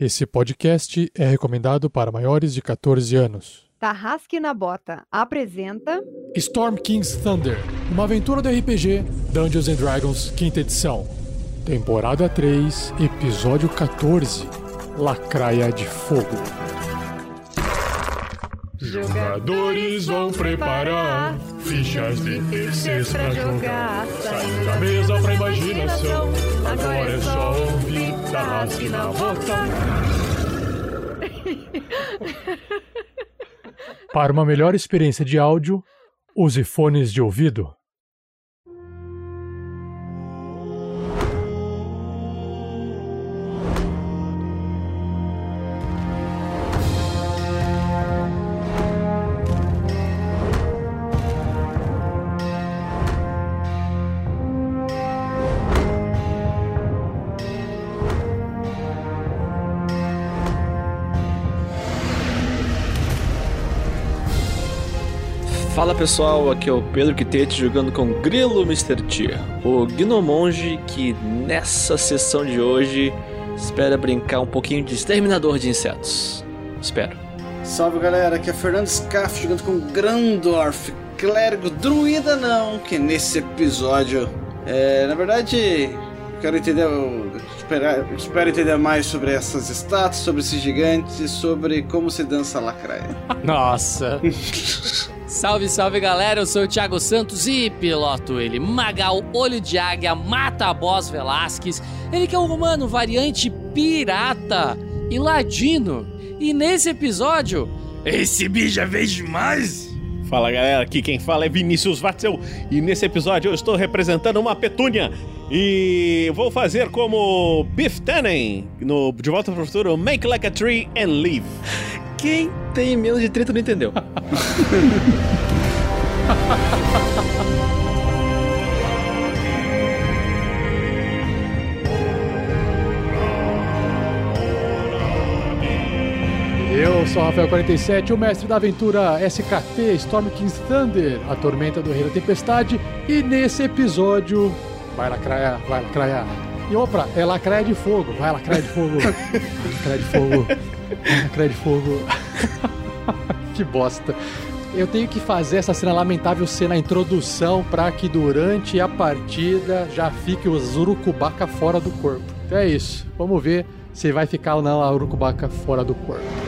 Esse podcast é recomendado para maiores de 14 anos. Tarrasque na Bota apresenta Storm King's Thunder, uma aventura do RPG Dungeons and Dragons, quinta edição. Temporada 3, episódio 14 Lacraia de Fogo. Jogadores vão preparar fichas de terceiros pra jogar. Saindo da mesa pra imaginação. Agora é só Tarrasque na. Para uma melhor experiência de áudio, use fones de ouvido. Pessoal, aqui é o Pedro Quitete jogando com Grilo Mr. T, o Gnomonge que nessa sessão de hoje espera brincar um pouquinho de exterminador de insetos. Espero. Salve galera, aqui é Fernando Scaff jogando com Grandorf, clérigo druida não, que nesse episódio, é, na verdade, quero entender, esperar, espero entender mais sobre essas estátuas, sobre esses gigantes e sobre como se dança a lacraia. Nossa. salve, salve galera, eu sou o Thiago Santos e piloto ele, Magal Olho de Águia, mata a boss Velasquez, ele que é um humano variante pirata e ladino. E nesse episódio, Esse bicho é vez demais. Fala galera, aqui quem fala é Vinícius Watzel e nesse episódio eu estou representando uma petúnia e vou fazer como Biff Tannen no De Volta para o Futuro Make Like a Tree and Leave. Quem tem menos de 30 não entendeu. Eu sou Rafael 47, o mestre da aventura SKT Storm King's Thunder, a tormenta do Rei da Tempestade, e nesse episódio. Vai lacraia, vai lacraia. E opa, é lacraia de fogo, vai lacraia de fogo. lacraia de fogo, lacraia de fogo. que bosta. Eu tenho que fazer essa cena lamentável ser na introdução para que durante a partida já fique o Zurucubaca fora do corpo. Então é isso. Vamos ver se vai ficar ou não a Urucubaca fora do corpo.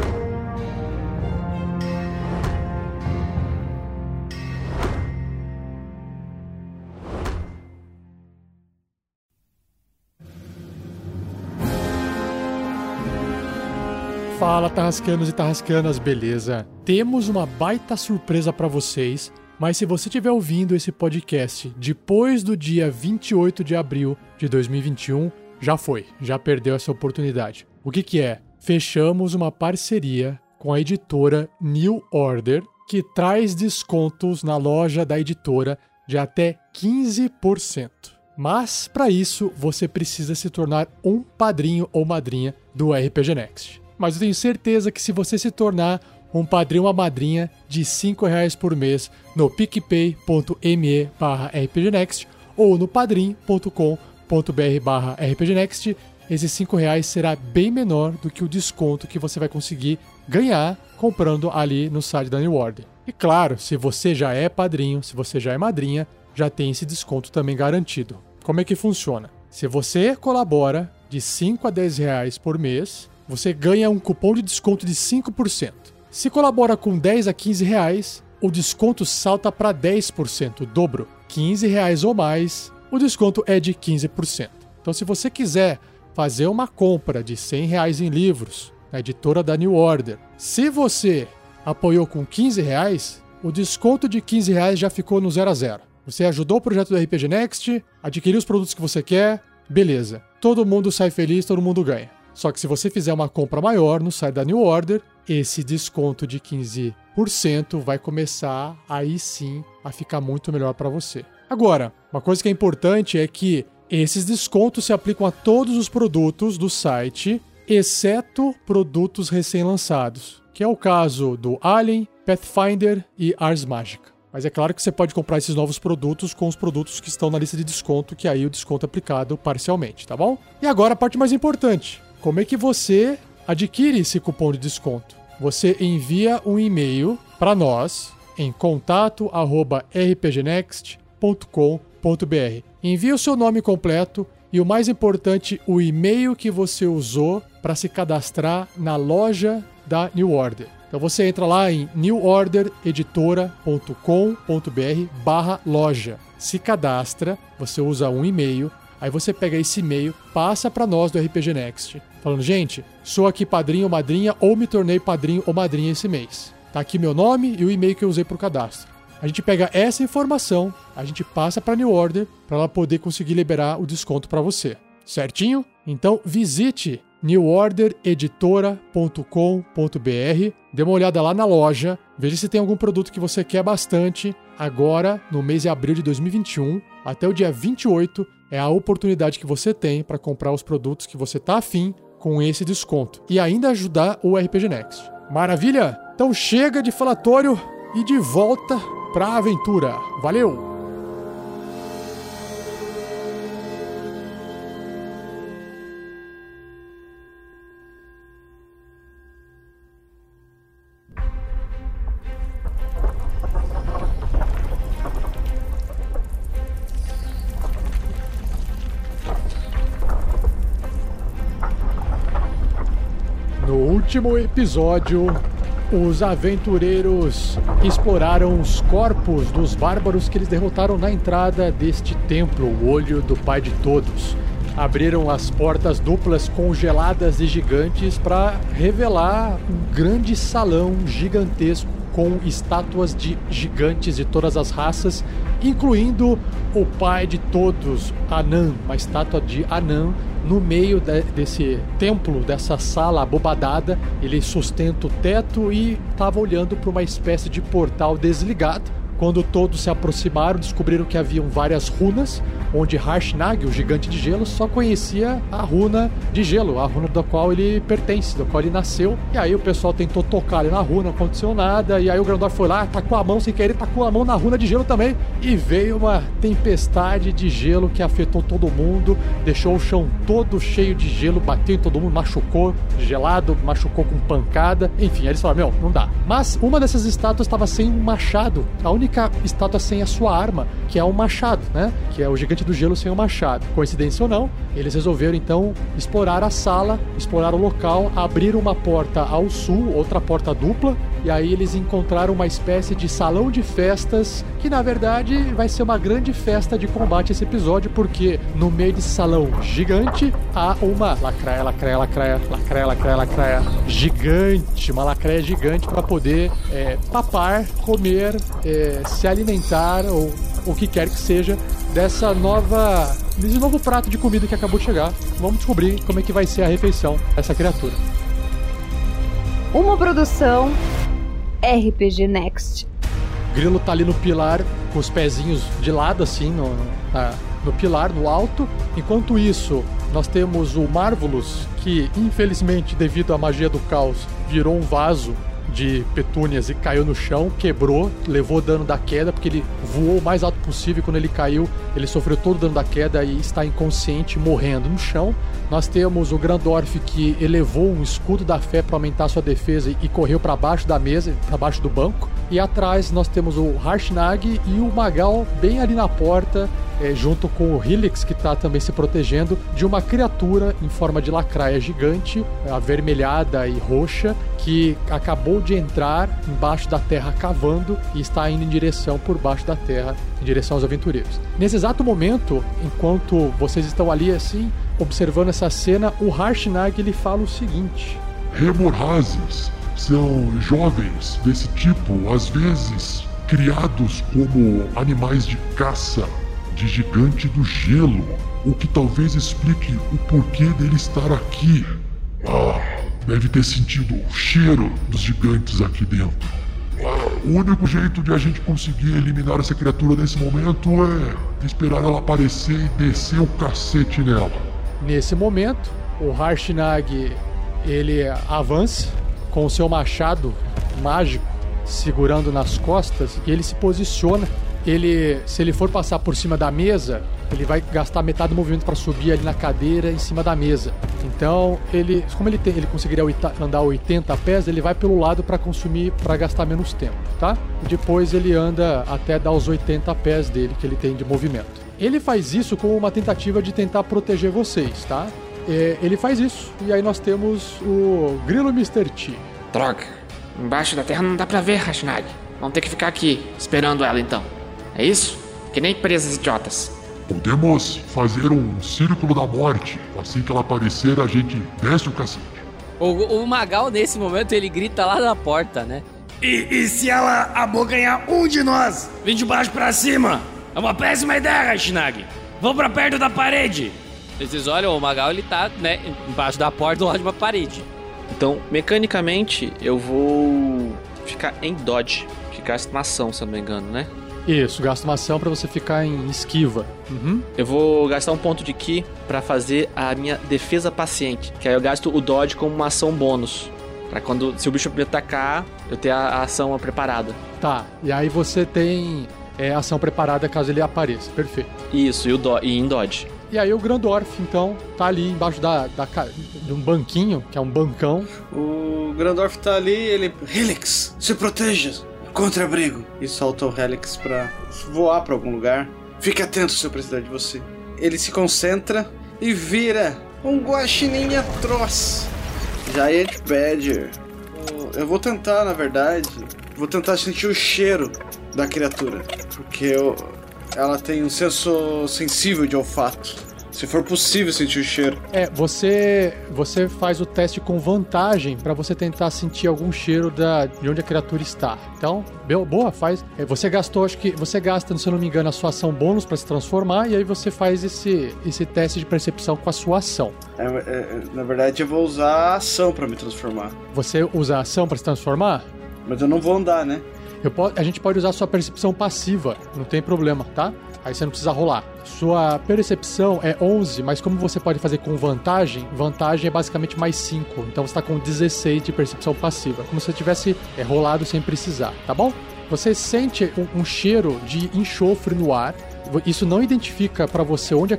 Fala, tarrascanos e tarrascanas, beleza? Temos uma baita surpresa pra vocês, mas se você estiver ouvindo esse podcast depois do dia 28 de abril de 2021, já foi, já perdeu essa oportunidade. O que que é? Fechamos uma parceria com a editora New Order, que traz descontos na loja da editora de até 15%. Mas para isso você precisa se tornar um padrinho ou madrinha do RPG Next mas eu tenho certeza que se você se tornar um padrinho ou madrinha de R$ reais por mês no picpay.me rpgnext ou no padrim.com.br barra rpgnext, esses R$ reais será bem menor do que o desconto que você vai conseguir ganhar comprando ali no site da New Order. E claro, se você já é padrinho, se você já é madrinha, já tem esse desconto também garantido. Como é que funciona? Se você colabora de 5 a 10 reais por mês, você ganha um cupom de desconto de 5%. Se colabora com 10 a 15 reais, o desconto salta para 10%, o dobro. 15 reais ou mais, o desconto é de 15%. Então, se você quiser fazer uma compra de 100 reais em livros na editora da New Order, se você apoiou com 15 reais, o desconto de 15 reais já ficou no zero a zero. Você ajudou o projeto do RPG Next, adquiriu os produtos que você quer, beleza. Todo mundo sai feliz, todo mundo ganha. Só que se você fizer uma compra maior no site da New Order, esse desconto de 15% vai começar aí sim a ficar muito melhor para você. Agora, uma coisa que é importante é que esses descontos se aplicam a todos os produtos do site, exceto produtos recém-lançados, que é o caso do Alien, Pathfinder e Ars Magica. Mas é claro que você pode comprar esses novos produtos com os produtos que estão na lista de desconto, que aí o desconto é aplicado parcialmente, tá bom? E agora a parte mais importante: como é que você adquire esse cupom de desconto? Você envia um e-mail para nós em contato@rpgnext.com.br. Envie o seu nome completo e o mais importante, o e-mail que você usou para se cadastrar na loja da New Order. Então você entra lá em newordereditora.com.br barra loja. Se cadastra, você usa um e-mail, aí você pega esse e-mail, passa para nós do RPG Next, falando, gente, sou aqui padrinho ou madrinha ou me tornei padrinho ou madrinha esse mês. Tá aqui meu nome e o e-mail que eu usei para o cadastro. A gente pega essa informação, a gente passa para New Order para ela poder conseguir liberar o desconto para você. Certinho? Então visite newordereditora.com.br. Dê uma olhada lá na loja, veja se tem algum produto que você quer bastante. Agora, no mês de abril de 2021, até o dia 28, é a oportunidade que você tem para comprar os produtos que você tá afim com esse desconto e ainda ajudar o RPG Next. Maravilha? Então chega de falatório e de volta para a aventura. Valeu! No último episódio, os aventureiros exploraram os corpos dos bárbaros que eles derrotaram na entrada deste templo, o Olho do Pai de Todos. Abriram as portas duplas congeladas e gigantes para revelar um grande salão gigantesco com estátuas de gigantes de todas as raças, incluindo o pai de todos, Anan, uma estátua de Anan no meio de, desse templo, dessa sala abobadada. Ele sustenta o teto e estava olhando para uma espécie de portal desligado. Quando todos se aproximaram, descobriram que haviam várias runas, onde Harshnag, o gigante de gelo, só conhecia a runa de gelo, a runa da qual ele pertence, da qual ele nasceu. E aí o pessoal tentou tocar ali na runa, não aconteceu nada. E aí o Grandor foi lá, tacou a mão sem querer, tacou a mão na runa de gelo também. E veio uma tempestade de gelo que afetou todo mundo, deixou o chão todo cheio de gelo, bateu em todo mundo, machucou, gelado, machucou com pancada. Enfim, aí eles falaram: Meu, não dá. Mas uma dessas estátuas estava sem um machado, a única estátua sem a sua arma, que é um machado, né? Que é o gigante do gelo sem o machado. Coincidência ou não, eles resolveram então explorar a sala, explorar o local, abrir uma porta ao sul, outra porta dupla, e aí eles encontraram uma espécie de salão de festas, que na verdade vai ser uma grande festa de combate esse episódio, porque no meio desse salão gigante há uma lacraia, lacraia, lacraia, lacraia, lacraia, lacraia gigante, uma lacraia gigante para poder é, papar, comer, é, se alimentar ou o que quer que seja dessa nova desse novo prato de comida que acabou de chegar. Vamos descobrir como é que vai ser a refeição dessa criatura. Uma produção RPG Next. Grilo tá ali no pilar, com os pezinhos de lado, assim, no, na- no pilar, no alto. Enquanto isso, nós temos o Marvelous, que infelizmente, devido à magia do caos, virou um vaso de petúnias e caiu no chão, quebrou, levou dano da queda, porque ele voou o mais alto possível quando ele caiu, ele sofreu todo o dano da queda e está inconsciente, morrendo no chão. Nós temos o Grandorf que elevou um escudo da fé para aumentar sua defesa e correu para baixo da mesa, para baixo do banco. E atrás nós temos o Harshnag e o Magal bem ali na porta, eh, junto com o Helix que está também se protegendo de uma criatura em forma de lacraia gigante, avermelhada e roxa, que acabou de entrar embaixo da terra cavando e está indo em direção por baixo da terra, em direção aos aventureiros. Nesse exato momento, enquanto vocês estão ali assim, observando essa cena, o Harshnag ele fala o seguinte: Remorrazes, são jovens desse tipo, às vezes criados como animais de caça de gigante do gelo, o que talvez explique o porquê dele estar aqui. Ah, deve ter sentido o cheiro dos gigantes aqui dentro. Ah, o único jeito de a gente conseguir eliminar essa criatura nesse momento é esperar ela aparecer e descer o cacete nela. Nesse momento, o Harshnag ele avança com o seu machado mágico segurando nas costas e ele se posiciona. Ele, se ele for passar por cima da mesa, ele vai gastar metade do movimento para subir ali na cadeira em cima da mesa. Então, ele, como ele, tem, ele conseguiria andar 80 pés, ele vai pelo lado para consumir, para gastar menos tempo, tá? E depois ele anda até dar os 80 pés dele que ele tem de movimento. Ele faz isso como uma tentativa de tentar proteger vocês, tá? É, ele faz isso e aí nós temos o Grilo Mr. T. Droga, embaixo da terra não dá pra ver, Rashnag. Vamos ter que ficar aqui, esperando ela então. É isso? Que nem presas idiotas. Podemos fazer um círculo da morte. Assim que ela aparecer, a gente desce o cacete. O, o Magal, nesse momento, ele grita lá na porta, né? E, e se ela abocanhar um de nós? Vem de baixo pra cima! É uma péssima ideia, Rashnag! Vamos pra perto da parede! Vocês olham, o Magal, ele tá, né, embaixo da porta, do lado de uma parede. Então, mecanicamente, eu vou ficar em dodge, que gasta uma ação, se eu não me engano, né? Isso, gasta uma ação pra você ficar em esquiva. Uhum. Eu vou gastar um ponto de ki pra fazer a minha defesa paciente, que aí eu gasto o dodge como uma ação bônus. Pra quando, se o bicho me atacar, eu ter a, a ação preparada. Tá, e aí você tem é, ação preparada caso ele apareça. Perfeito. Isso, e, o do, e em dodge. E aí o Grandorf, então, tá ali embaixo da, da, de um banquinho, que é um bancão. O Grandorf tá ali, ele. Helix, se proteja! Contra abrigo! E solta o Helix pra voar pra algum lugar. Fique atento se eu precisar de você. Ele se concentra e vira um guaxinim atroz. Giant Badger. Eu vou tentar, na verdade, vou tentar sentir o cheiro da criatura. Porque eu, ela tem um senso sensível de olfato. Se for possível sentir o cheiro. É, você você faz o teste com vantagem para você tentar sentir algum cheiro da, de onde a criatura está. Então, boa, faz. É, você gastou, acho que você gasta, se eu não me engano, a sua ação bônus para se transformar e aí você faz esse, esse teste de percepção com a sua ação. É, é, na verdade, eu vou usar a ação para me transformar. Você usa a ação para se transformar? Mas eu não vou andar, né? Posso, a gente pode usar sua percepção passiva, não tem problema, tá? Aí você não precisa rolar. Sua percepção é 11, mas como você pode fazer com vantagem, vantagem é basicamente mais 5. Então você está com 16 de percepção passiva. Como se tivesse é, rolado sem precisar, tá bom? Você sente um, um cheiro de enxofre no ar. Isso não identifica para você onde a,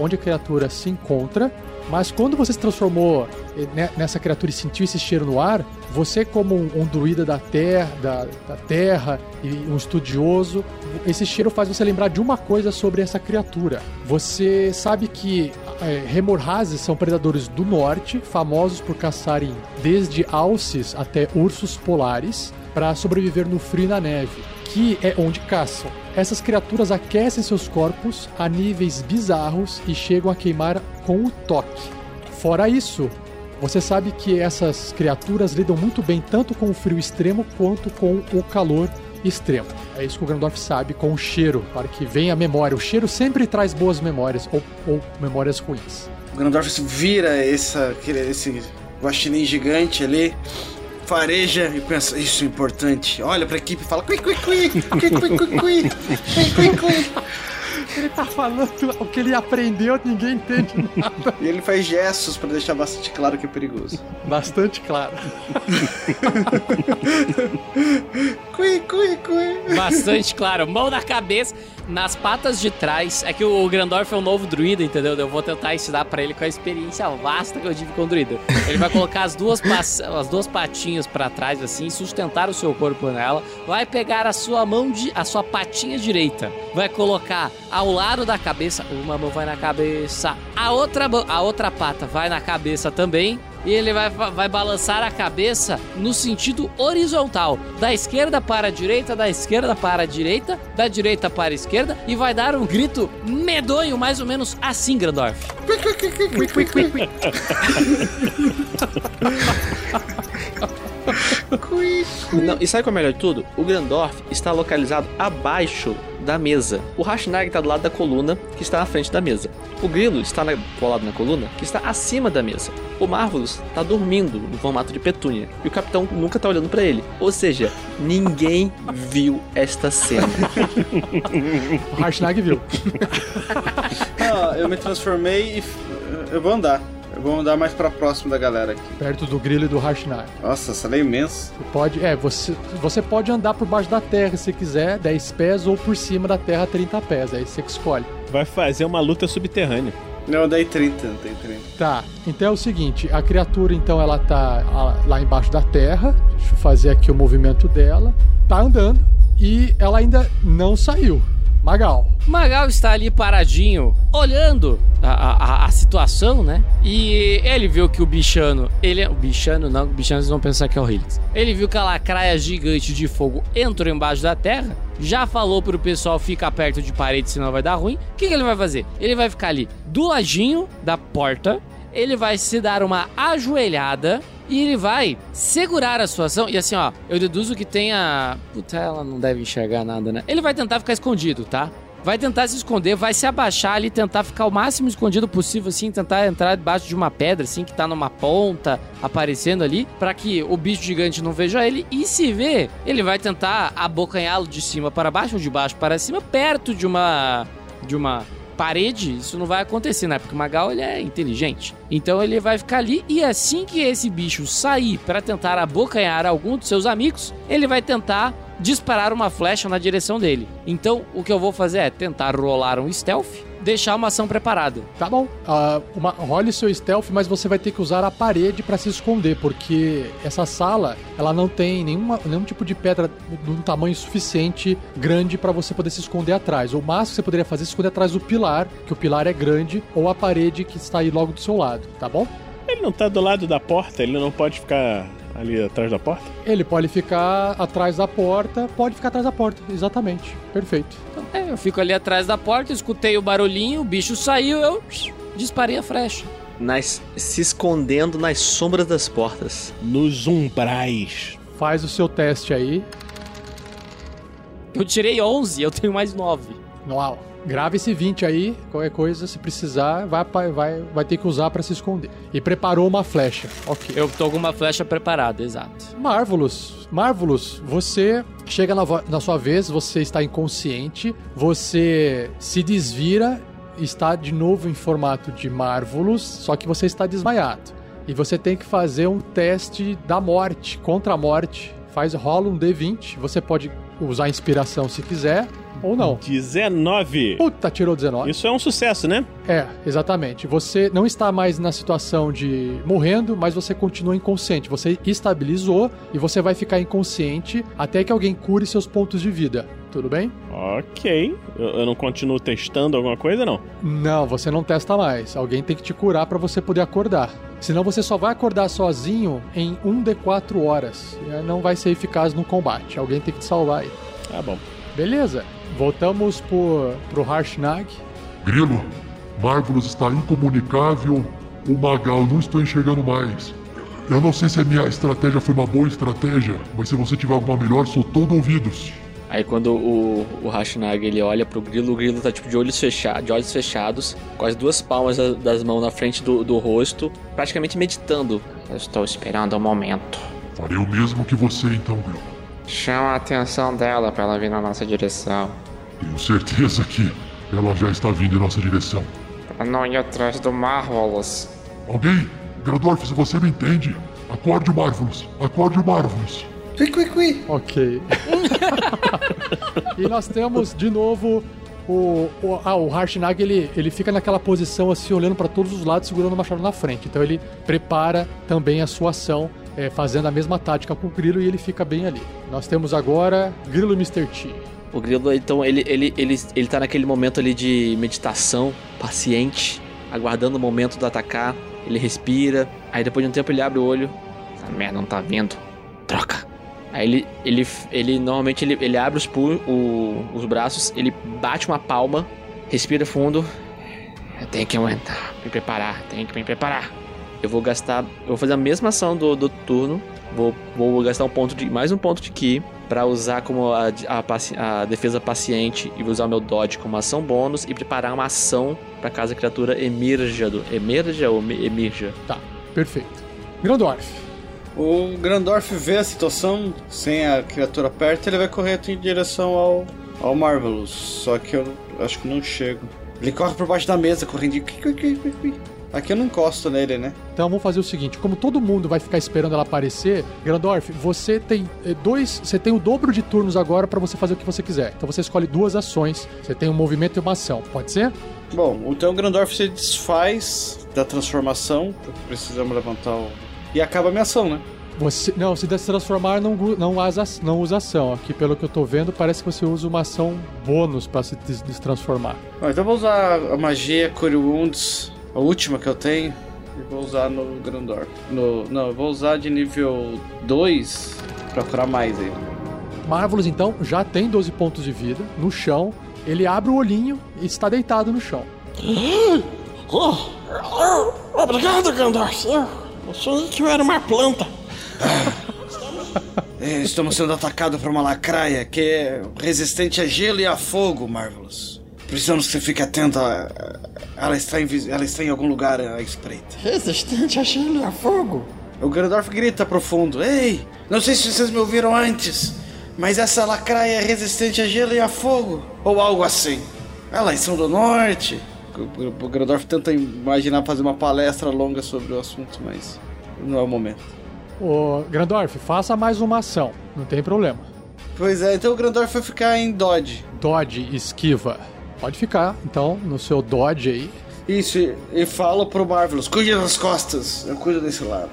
onde a criatura se encontra, mas quando você se transformou eh, nessa criatura e sentiu esse cheiro no ar, você como um, um druida da terra, da, da, terra e um estudioso, esse cheiro faz você lembrar de uma coisa sobre essa criatura. Você sabe que é, remorrazes são predadores do norte, famosos por caçarem desde alces até ursos polares para sobreviver no frio e na neve, que é onde caçam. Essas criaturas aquecem seus corpos a níveis bizarros e chegam a queimar com o toque. Fora isso, você sabe que essas criaturas lidam muito bem tanto com o frio extremo quanto com o calor extremo. É isso que o Grandorf sabe com o cheiro, para que venha a memória. O cheiro sempre traz boas memórias ou, ou memórias ruins. O Grandorf vira essa, esse guaxinim gigante ali fareja e pensa, isso é importante. Olha pra equipe e fala, cui, cui, cui, cui, cui, cui, cui, cui, cui. Ele tá falando o que ele aprendeu, ninguém entende nada. E ele faz gestos para deixar bastante claro que é perigoso. Bastante claro. cui, cui, cui. Bastante claro. Mão na cabeça, nas patas de trás. É que o Grandorf é um novo druida, entendeu? Eu vou tentar ensinar para ele com a experiência vasta que eu tive com o druida. Ele vai colocar as duas, as duas patinhas para trás, assim, sustentar o seu corpo nela. Vai pegar a sua mão, de, a sua patinha direita. Vai colocar ao lado da cabeça. Uma mão vai na cabeça, a outra, a outra pata vai na cabeça também. E ele vai, vai balançar a cabeça no sentido horizontal, da esquerda para a direita, da esquerda para a direita, da direita para a esquerda, e vai dar um grito medonho, mais ou menos assim, Grandorf. Não, e sabe qual é o melhor de tudo? O Grandorf está localizado abaixo da mesa. O Rashnag está do lado da coluna, que está na frente da mesa. O Grilo está na, colado na coluna, que está acima da mesa. O Marvelous está dormindo no formato de petúnia. E o capitão nunca está olhando para ele. Ou seja, ninguém viu esta cena. O Harshnag viu. Ah, eu me transformei e eu vou andar. Eu vou andar mais pra próximo da galera aqui. Perto do grilo e do Harshnag. Nossa, essa é imenso. Você pode, é, você, você pode andar por baixo da terra se quiser, 10 pés, ou por cima da terra, 30 pés. Aí você que escolhe. Vai fazer uma luta subterrânea. Não, eu dei 30, não tem 30. Tá, então é o seguinte, a criatura então ela tá lá embaixo da terra, deixa eu fazer aqui o movimento dela, tá andando e ela ainda não saiu. Magal, Magal está ali paradinho, olhando a, a- a situação, né? E ele viu que o bichano, ele é. O bichano não, o bichano vocês vão pensar que é o Helix. Ele viu que a lacraia gigante de fogo entrou embaixo da terra, já falou pro pessoal ficar perto de parede, senão vai dar ruim. O que, que ele vai fazer? Ele vai ficar ali do ladinho da porta, ele vai se dar uma ajoelhada e ele vai segurar a situação. E assim, ó, eu deduzo que tem a. Puta, ela não deve enxergar nada, né? Ele vai tentar ficar escondido, tá? Vai tentar se esconder, vai se abaixar ali, tentar ficar o máximo escondido possível, assim, tentar entrar debaixo de uma pedra, assim, que tá numa ponta, aparecendo ali, pra que o bicho gigante não veja ele. E se vê, ele vai tentar abocanhá-lo de cima para baixo ou de baixo para cima, perto de uma. de uma parede, isso não vai acontecer, né? Porque o Magal ele é inteligente. Então ele vai ficar ali e assim que esse bicho sair para tentar abocanhar algum dos seus amigos, ele vai tentar disparar uma flecha na direção dele. Então o que eu vou fazer é tentar rolar um stealth, deixar uma ação preparada. tá bom. Ah, uma, role seu stealth, mas você vai ter que usar a parede pra se esconder, porque essa sala, ela não tem nenhuma, nenhum tipo de pedra de um tamanho suficiente grande pra você poder se esconder atrás. O máximo que você poderia fazer é se esconder atrás do pilar, que o pilar é grande, ou a parede que está aí logo do seu lado, tá bom? Ele não tá do lado da porta, ele não pode ficar ali atrás da porta? Ele pode ficar atrás da porta, pode ficar atrás da porta, exatamente. Perfeito. Então, é, eu fico ali atrás da porta, escutei o barulhinho, o bicho saiu, eu disparei a flecha. Nas, se escondendo nas sombras das portas. Nos umbrais. Faz o seu teste aí. Eu tirei 11, eu tenho mais 9. Uau. Grave esse 20 aí, qualquer coisa, se precisar, vai, vai, vai ter que usar pra se esconder. E preparou uma flecha. Ok. Eu tô com uma flecha preparada, exato. Marvelous. Marvelous, você chega na, na sua vez, você está inconsciente, você se desvira, está de novo em formato de Marvelous, só que você está desmaiado. E você tem que fazer um teste da morte, contra a morte. Faz, rola um D20, você pode usar inspiração se quiser, ou não. 19. Puta, tirou 19. Isso é um sucesso, né? É, exatamente. Você não está mais na situação de morrendo, mas você continua inconsciente. Você estabilizou e você vai ficar inconsciente até que alguém cure seus pontos de vida. Tudo bem? Ok. Eu, eu não continuo testando alguma coisa, não? Não, você não testa mais. Alguém tem que te curar para você poder acordar. Senão você só vai acordar sozinho em 1d4 horas. E aí Não vai ser eficaz no combate. Alguém tem que te salvar aí. Tá bom. Beleza. Voltamos pro, pro Harshnag. Grilo, Marvelous está incomunicável. O Magal não estou enxergando mais. Eu não sei se a minha estratégia foi uma boa estratégia, mas se você tiver alguma melhor, sou todo ouvidos. Aí quando o, o Hashinag ele olha pro grilo, o grilo tá tipo de olhos fechados, de olhos fechados, com as duas palmas da- das mãos na frente do, do rosto, praticamente meditando. Eu estou esperando o momento. Farei o mesmo que você então, Grilo. Chama a atenção dela para ela vir na nossa direção. Tenho certeza que ela já está vindo em nossa direção. Pra não ir atrás do Marvelous. Alguém? Grandorf, se você me entende, acorde o Marvelous. Acorde o Marvelous. Cui, cui, cui. Ok. e nós temos de novo o, o, ah, o Harshnag, ele, ele fica naquela posição assim, olhando para todos os lados, segurando o machado na frente. Então ele prepara também a sua ação, é, fazendo a mesma tática com o Grilo e ele fica bem ali. Nós temos agora Grilo Mr. T. O grilo, então, ele, ele, ele, ele tá naquele momento ali de meditação, paciente, aguardando o momento do atacar. Ele respira, aí depois de um tempo ele abre o olho. Essa merda não tá vindo. Troca. Aí ele, ele, ele normalmente ele, ele abre os, pu- o- os braços, ele bate uma palma, respira fundo. Eu tenho que aguentar, me preparar, tenho que me preparar. Eu vou gastar. Eu vou fazer a mesma ação do, do turno, Vou, vou gastar um ponto de mais um ponto de ki para usar como a, a, a, defesa paciente e usar o meu dodge como ação bônus e preparar uma ação para caso a criatura emerja do emerja ou emerja. Tá, perfeito. Grandorf. O Grandorf vê a situação sem a criatura perto, ele vai correr em direção ao ao Marvelous, só que eu acho que não chego. Ele corre por baixo da mesa, correndo. Aqui eu não encosto nele, né? Então vamos fazer o seguinte: como todo mundo vai ficar esperando ela aparecer, Grandorf, você tem eh, dois. Você tem o dobro de turnos agora para você fazer o que você quiser. Então você escolhe duas ações. Você tem um movimento e uma ação. Pode ser? Bom, então o Grandorf se desfaz da transformação. Precisamos levantar o. E acaba a minha ação, né? Você, não, se transformar não, não, usa, não usa ação. Aqui, pelo que eu tô vendo, parece que você usa uma ação bônus para se destransformar. Ah, então eu vou usar a magia Cure Wounds, a última que eu tenho, e vou usar no Grandor. No, não, eu vou usar de nível 2 pra curar mais aí. Marvelous, então, já tem 12 pontos de vida no chão. Ele abre o olhinho e está deitado no chão. Oh, obrigado, Gandalf. Eu achei que eu era uma planta. É, estamos sendo atacados por uma lacraia que é resistente a gelo e a fogo, Marvelous. Precisamos que você fique atento a. Ela está em, ela está em algum lugar à espreita. Resistente a gelo e a fogo? O Grandorf grita profundo: Ei, não sei se vocês me ouviram antes, mas essa lacraia é resistente a gelo e a fogo. Ou algo assim. Elas são do norte. O Grandorf tenta imaginar fazer uma palestra longa sobre o assunto, mas não é o momento. Ô, Grandorf, faça mais uma ação, não tem problema. Pois é, então o Grandorf vai ficar em Dodge. Dodge, esquiva. Pode ficar, então, no seu Dodge aí. Isso, e fala pro Marvelous, cuide das costas, eu cuido desse lado.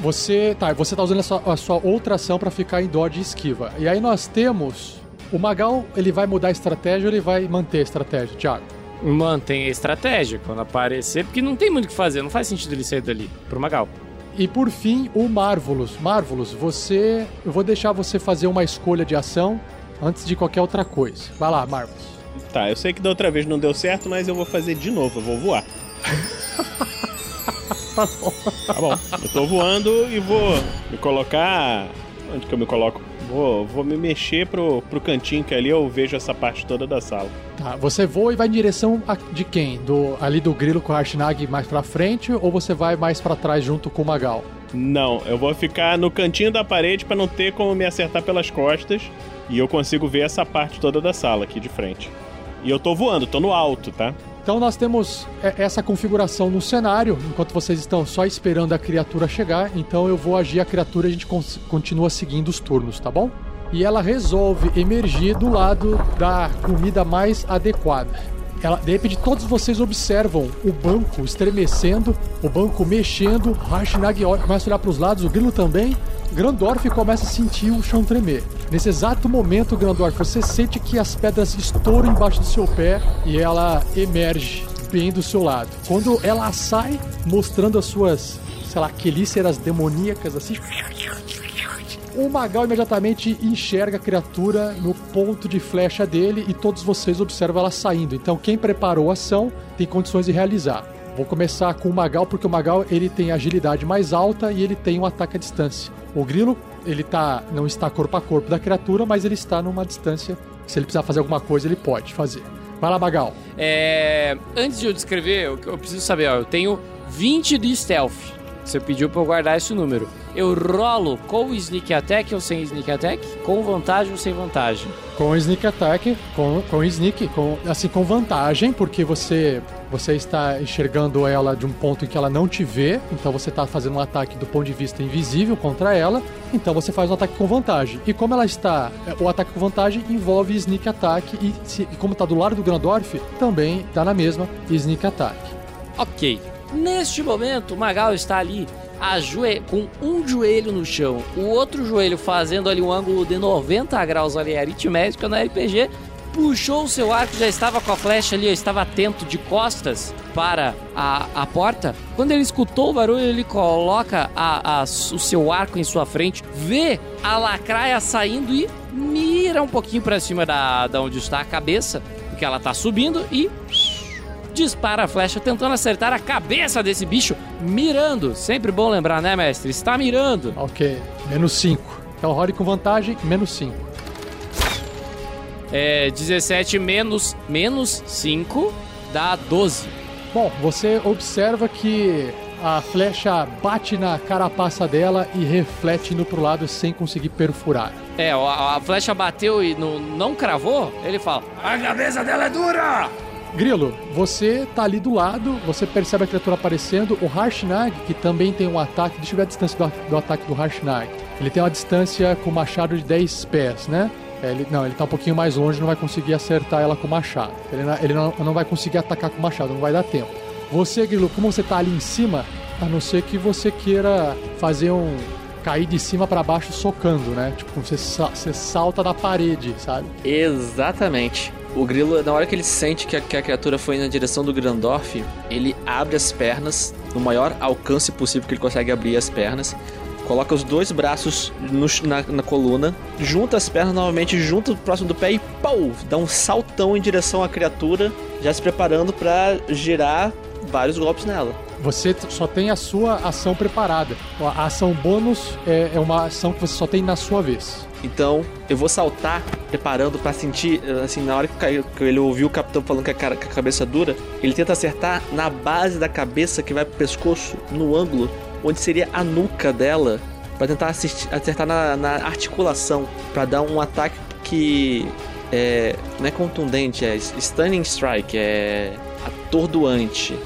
Você, tá, você tá usando a sua, a sua outra ação para ficar em Dodge e esquiva. E aí nós temos... O Magal, ele vai mudar a estratégia ou ele vai manter a estratégia, Thiago? Mantém a estratégia quando aparecer, porque não tem muito o que fazer, não faz sentido ele sair dali, pro Magal. E por fim, o Marvelous. Marvelous, você. Eu vou deixar você fazer uma escolha de ação antes de qualquer outra coisa. Vai lá, Marvelous. Tá, eu sei que da outra vez não deu certo, mas eu vou fazer de novo, eu vou voar. tá bom. Tá bom. Eu tô voando e vou me colocar. Onde que eu me coloco? Vou, vou me mexer pro, pro cantinho que ali eu vejo essa parte toda da sala. Tá, você voa e vai em direção a, de quem? Do, ali do grilo com o Harshnag mais pra frente ou você vai mais para trás junto com o Magal? Não, eu vou ficar no cantinho da parede para não ter como me acertar pelas costas e eu consigo ver essa parte toda da sala aqui de frente. E eu tô voando, tô no alto, tá? Então nós temos essa configuração no cenário, enquanto vocês estão só esperando a criatura chegar. Então eu vou agir a criatura e a gente continua seguindo os turnos, tá bom? E ela resolve emergir do lado da comida mais adequada. Ela, de repente, todos vocês observam o banco estremecendo, o banco mexendo, Harshnag começa a olhar para os lados, o grilo também. Grandorf começa a sentir o chão tremer. Nesse exato momento, Grandorf, você sente que as pedras estouram embaixo do seu pé e ela emerge bem do seu lado. Quando ela sai, mostrando as suas, sei lá, quelíceras demoníacas assim. O Magal imediatamente enxerga a criatura no ponto de flecha dele e todos vocês observam ela saindo. Então, quem preparou a ação tem condições de realizar. Vou começar com o Magal, porque o Magal ele tem agilidade mais alta e ele tem um ataque à distância. O Grilo, ele tá, não está corpo a corpo da criatura, mas ele está numa distância. Se ele precisar fazer alguma coisa, ele pode fazer. Vai lá, Magal. É, antes de eu descrever, eu, eu preciso saber, ó, eu tenho 20 de stealth. Você pediu para eu guardar esse número. Eu rolo com sneak attack ou sem sneak attack? Com vantagem ou sem vantagem? Com sneak attack, com, com sneak, com, assim, com vantagem, porque você você está enxergando ela de um ponto em que ela não te vê, então você está fazendo um ataque do ponto de vista invisível contra ela, então você faz um ataque com vantagem. E como ela está, o ataque com vantagem envolve sneak attack e, se, e como está do lado do Grandorf, também está na mesma sneak attack. Ok. Neste momento, Magal está ali com um joelho no chão, o outro joelho fazendo ali um ângulo de 90 graus ali, aritmética no RPG, puxou o seu arco, já estava com a flecha ali, estava atento de costas para a, a porta. Quando ele escutou o barulho, ele coloca a, a, o seu arco em sua frente, vê a lacraia saindo e mira um pouquinho para cima da, da onde está a cabeça, porque ela está subindo e dispara a flecha tentando acertar a cabeça desse bicho, mirando. Sempre bom lembrar, né, mestre? Está mirando. Ok, menos 5. Então role com vantagem, menos 5. É 17 menos, menos 5 dá 12. Bom, você observa que a flecha bate na carapaça dela e reflete indo pro lado sem conseguir perfurar. É, a, a flecha bateu e não, não cravou, ele fala: A cabeça dela é dura! Grilo, você tá ali do lado, você percebe a criatura aparecendo. O Harshnag, que também tem um ataque, deixa eu ver a distância do, do ataque do Harshnag. Ele tem uma distância com o machado de 10 pés, né? É, ele, não, ele tá um pouquinho mais longe, não vai conseguir acertar ela com o machado. Ele, não, ele não, não vai conseguir atacar com o machado, não vai dar tempo. Você, Grilo, como você tá ali em cima, a não ser que você queira fazer um cair de cima para baixo socando, né? Tipo, você, você salta da parede, sabe? Exatamente. O grilo, na hora que ele sente que a, que a, criatura foi na direção do Grandorf, ele abre as pernas no maior alcance possível que ele consegue abrir as pernas. Coloca os dois braços no, na, na, coluna, junta as pernas novamente, junta próximo do pé e pau! Dá um saltão em direção à criatura, já se preparando para girar vários golpes nela. Você só tem a sua ação preparada. A ação bônus é, é uma ação que você só tem na sua vez. Então, eu vou saltar, preparando para sentir, assim, na hora que, ele ouviu o capitão falando que a, cara, que a cabeça é dura, ele tenta acertar na base da cabeça que vai pro pescoço, no ângulo, onde seria a nuca dela, para tentar assistir, acertar na, na articulação, para dar um ataque que é, não é contundente, é stunning strike, é atordoante.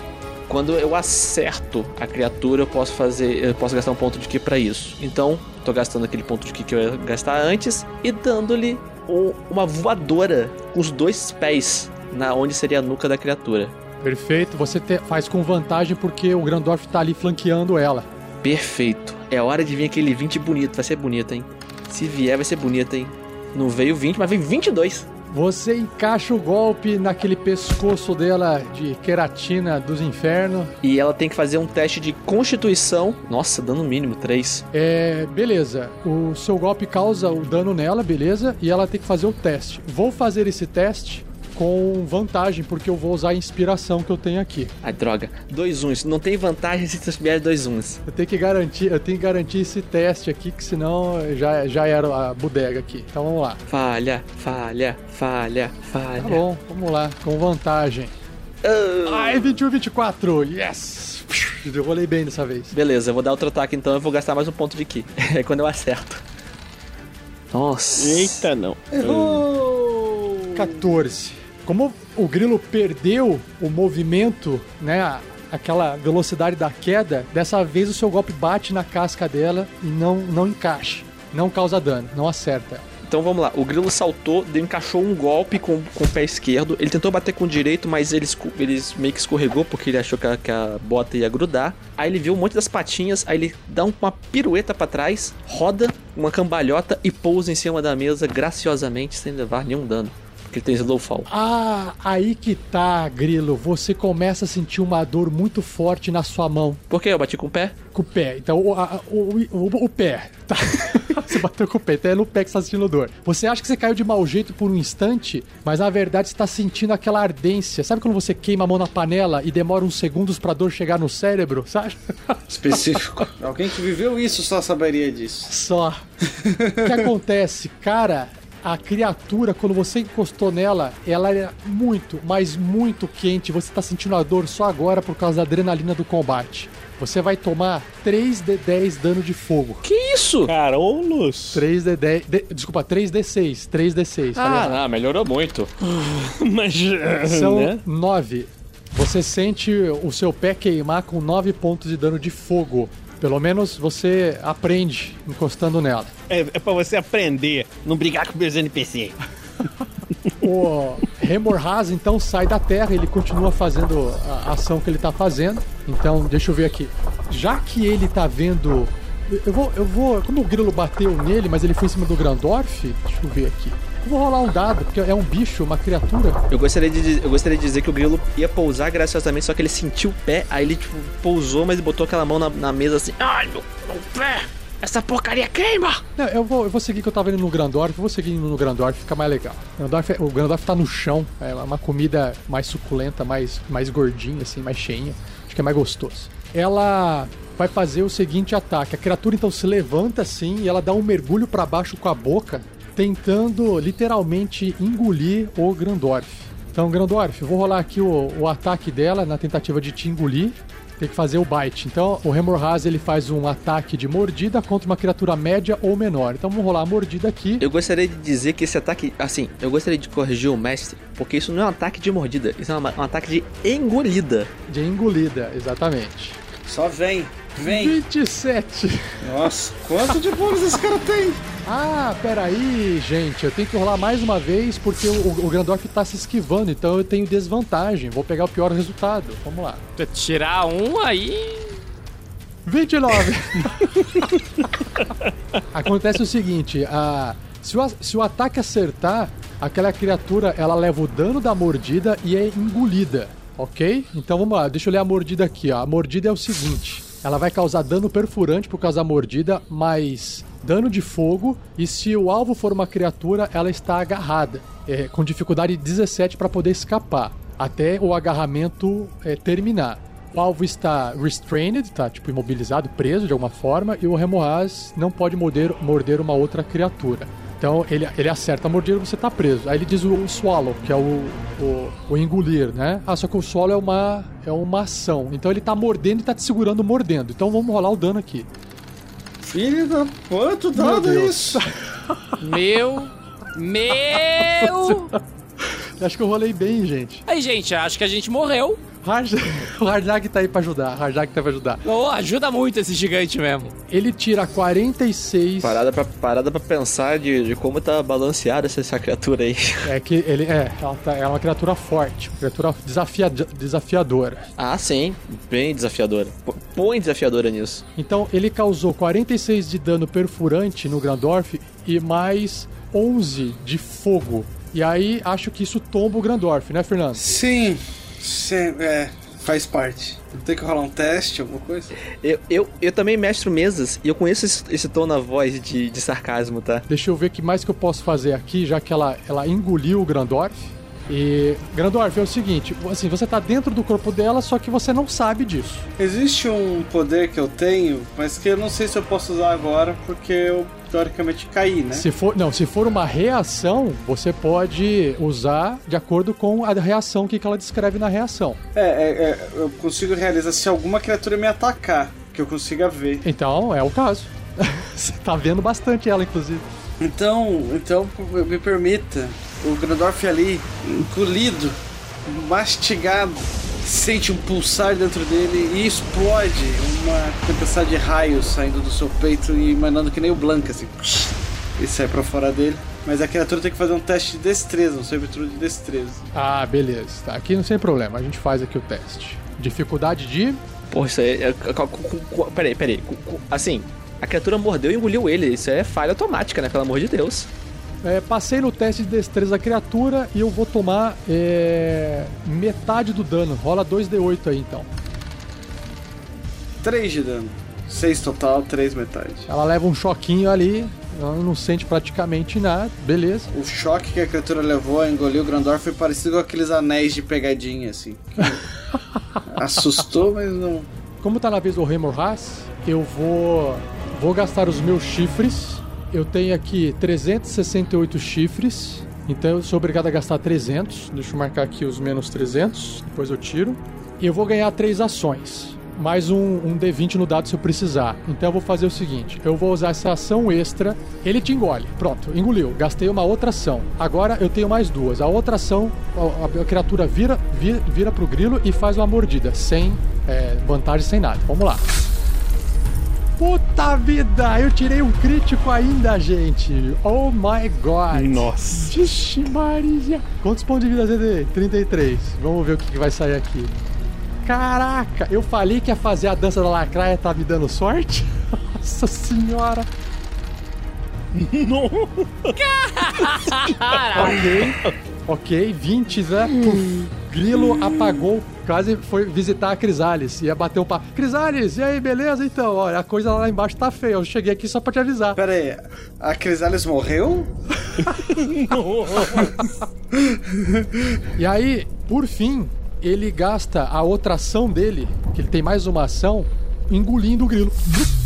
Quando eu acerto a criatura, eu posso fazer, eu posso gastar um ponto de ki para isso. Então, tô gastando aquele ponto de ki que eu ia gastar antes e dando-lhe um, uma voadora com os dois pés na onde seria a nuca da criatura. Perfeito, você te, faz com vantagem porque o Grandorf tá ali flanqueando ela. Perfeito. É hora de vir aquele 20 bonito, vai ser bonito, hein? Se vier, vai ser bonito, hein? Não veio 20, mas veio 22. Você encaixa o golpe naquele pescoço dela de queratina dos infernos. E ela tem que fazer um teste de constituição. Nossa, dano mínimo 3. É, beleza. O seu golpe causa o dano nela, beleza? E ela tem que fazer o teste. Vou fazer esse teste com vantagem, porque eu vou usar a inspiração que eu tenho aqui. Ai, droga. Dois uns. Não tem vantagem se você tiver dois uns. Eu tenho que garantir, eu tenho que garantir esse teste aqui, que senão já, já era a bodega aqui. Então vamos lá. Falha, falha, falha, falha. Tá bom, vamos lá, com vantagem. Uh... Ai, 21, 24. Yes! Eu rolei bem dessa vez. Beleza, eu vou dar outro ataque então, eu vou gastar mais um ponto de ki. É quando eu acerto. Nossa. Eita, não. Errou! 14. Como o grilo perdeu o movimento, né? Aquela velocidade da queda, dessa vez o seu golpe bate na casca dela e não, não encaixa. Não causa dano, não acerta. Então vamos lá, o grilo saltou, encaixou um golpe com, com o pé esquerdo. Ele tentou bater com o direito, mas ele, ele meio que escorregou porque ele achou que a, que a bota ia grudar. Aí ele viu um monte das patinhas, aí ele dá uma pirueta para trás, roda uma cambalhota e pousa em cima da mesa graciosamente sem levar nenhum dano que ele tem Slowfall. Ah, aí que tá, Grilo. Você começa a sentir uma dor muito forte na sua mão. Por quê? Eu bati com o pé? Com o pé. Então, o, a, o, o, o, pé. Tá. você bateu com o pé, então é no pé que você tá sentindo dor. Você acha que você caiu de mau jeito por um instante, mas na verdade você tá sentindo aquela ardência. Sabe quando você queima a mão na panela e demora uns segundos pra dor chegar no cérebro, sabe? Específico. Alguém que viveu isso só saberia disso. Só. o que acontece? Cara, a criatura, quando você encostou nela, ela era muito, mas muito quente. Você tá sentindo a dor só agora por causa da adrenalina do combate. Você vai tomar 3 de 10 dano de fogo. Que isso? Carolos! 3 de 10. De, desculpa, 3 d 6. 3 d 6. Ah, não, melhorou muito. Mas. São né? 9. Você sente o seu pé queimar com 9 pontos de dano de fogo. Pelo menos você aprende encostando nela. É, é pra você aprender, não brigar com meus NPC. o Remorhaz então sai da terra, ele continua fazendo a ação que ele tá fazendo. Então, deixa eu ver aqui. Já que ele tá vendo. Eu vou. Eu vou. Como o grilo bateu nele, mas ele foi em cima do Grandorf, deixa eu ver aqui. Vou rolar um dado, porque é um bicho, uma criatura. Eu gostaria de, eu gostaria de dizer que o grilo ia pousar graciosamente, só que ele sentiu o pé, aí ele tipo, pousou, mas botou aquela mão na, na mesa assim. Ai, meu, meu pé! Essa porcaria queima! Não, eu vou, eu vou seguir que eu tava indo no Grandorf, eu vou seguir indo no Grandorf, fica mais legal. O Grandorf, o Grandorf tá no chão, é uma comida mais suculenta, mais, mais gordinha, assim, mais cheinha. Acho que é mais gostoso. Ela vai fazer o seguinte ataque. A criatura então se levanta assim e ela dá um mergulho para baixo com a boca, tentando literalmente engolir o Grandorf. Então, Grandorf, eu vou rolar aqui o, o ataque dela na tentativa de te engolir tem que fazer o bite. Então, o Hemorrhage ele faz um ataque de mordida contra uma criatura média ou menor. Então, vamos rolar a mordida aqui. Eu gostaria de dizer que esse ataque, assim, eu gostaria de corrigir o mestre, porque isso não é um ataque de mordida, isso é um, um ataque de engolida. De engolida, exatamente. Só vem, vem. 27. Nossa, quanto de bônus esse cara tem? Ah, peraí, gente. Eu tenho que rolar mais uma vez porque o, o Grandorf tá se esquivando, então eu tenho desvantagem. Vou pegar o pior resultado. Vamos lá. Tirar um aí. 29. Acontece o seguinte, a, se, o, se o ataque acertar, aquela criatura ela leva o dano da mordida e é engolida, ok? Então vamos lá, deixa eu ler a mordida aqui. Ó. A mordida é o seguinte: ela vai causar dano perfurante por causa da mordida, mais dano de fogo, e se o alvo for uma criatura, ela está agarrada, é, com dificuldade 17 para poder escapar, até o agarramento é, terminar. O alvo está restrained, tá tipo imobilizado, preso de alguma forma, e o Remoaz não pode morder, morder uma outra criatura. Então ele, ele acerta a mordida e você tá preso. Aí ele diz o, o swallow, que é o, o, o, engolir, né? Ah, só que o swallow é uma, é uma ação. Então ele tá mordendo e tá te segurando mordendo. Então vamos rolar o dano aqui. Filho da quanto dado é isso? Meu. Meu! Acho que eu rolei bem, gente. Aí, gente, acho que a gente morreu. O Hardjag tá aí pra ajudar. Hardjag tá pra ajudar. Oh, ajuda muito esse gigante mesmo. Ele tira 46. Parada pra, parada pra pensar de, de como tá balanceada essa, essa criatura aí. É que ele é, ela tá, é uma criatura forte, uma criatura desafia, desafiadora. Ah, sim, bem desafiadora. Põe desafiadora nisso. Então ele causou 46 de dano perfurante no Grandorf e mais 11 de fogo. E aí acho que isso tomba o Grandorf, né, Fernando? Sim, sim, é, faz parte. Tem que rolar um teste, alguma coisa? Eu, eu, eu também mestro mesas e eu conheço esse, esse tom na voz de, de sarcasmo, tá? Deixa eu ver o que mais que eu posso fazer aqui, já que ela, ela engoliu o Grandorf. E Grandorf é o seguinte, assim, você tá dentro do corpo dela, só que você não sabe disso. Existe um poder que eu tenho, mas que eu não sei se eu posso usar agora, porque eu teoricamente caí, né? Se for, não, se for uma reação, você pode usar de acordo com a reação que que ela descreve na reação. É, é, é, eu consigo realizar se alguma criatura me atacar, que eu consiga ver. Então, é o caso. você tá vendo bastante ela, inclusive. Então, então me permita, o Grandorf ali, engolido, mastigado, sente um pulsar dentro dele e explode uma tempestade de raios saindo do seu peito e emanando que nem o Blanca, assim. E sai pra fora dele. Mas a criatura tem que fazer um teste de destreza, um servitude de destreza. Ah, beleza. Tá, aqui não tem problema, a gente faz aqui o teste. Dificuldade de. Porra, isso aí. É, é, co- peraí, peraí. Assim, a criatura mordeu e engoliu ele. Isso é falha automática, né? Pelo amor de Deus. É, passei no teste de destreza da criatura e eu vou tomar é, metade do dano. Rola 2d8 aí então. 3 de dano. 6 total, 3 metade. Ela leva um choquinho ali, ela não sente praticamente nada, beleza. O choque que a criatura levou a engolir o Grandorf foi parecido com aqueles anéis de pegadinha, assim. Assustou, mas não. Como tá na vez do Hemorrhas, eu vou vou gastar os meus chifres. Eu tenho aqui 368 chifres, então eu sou obrigado a gastar 300. Deixa eu marcar aqui os menos 300, depois eu tiro. E eu vou ganhar três ações, mais um, um D20 no dado se eu precisar. Então eu vou fazer o seguinte: eu vou usar essa ação extra. Ele te engole, pronto, engoliu. Gastei uma outra ação. Agora eu tenho mais duas. A outra ação, a, a- a criatura vira, vira, vira pro grilo e faz uma mordida, sem é, vantagem, sem nada. Vamos lá. Puta vida, eu tirei um crítico ainda, gente. Oh my god. Nossa. Vixe Maria. Quantos pontos de vida você tem? 33. Vamos ver o que que vai sair aqui. Caraca, eu falei que ia fazer a dança da lacraia, tá me dando sorte? Nossa senhora. Ok, ok, 20, né? Puf. Grilo apagou quase foi visitar a Crisales. Ia bater um papo. Crisales, e aí, beleza? Então, olha, a coisa lá embaixo tá feia. Eu cheguei aqui só pra te avisar. Pera aí, a Crisales morreu? E aí, por fim, ele gasta a outra ação dele, que ele tem mais uma ação, engolindo o grilo.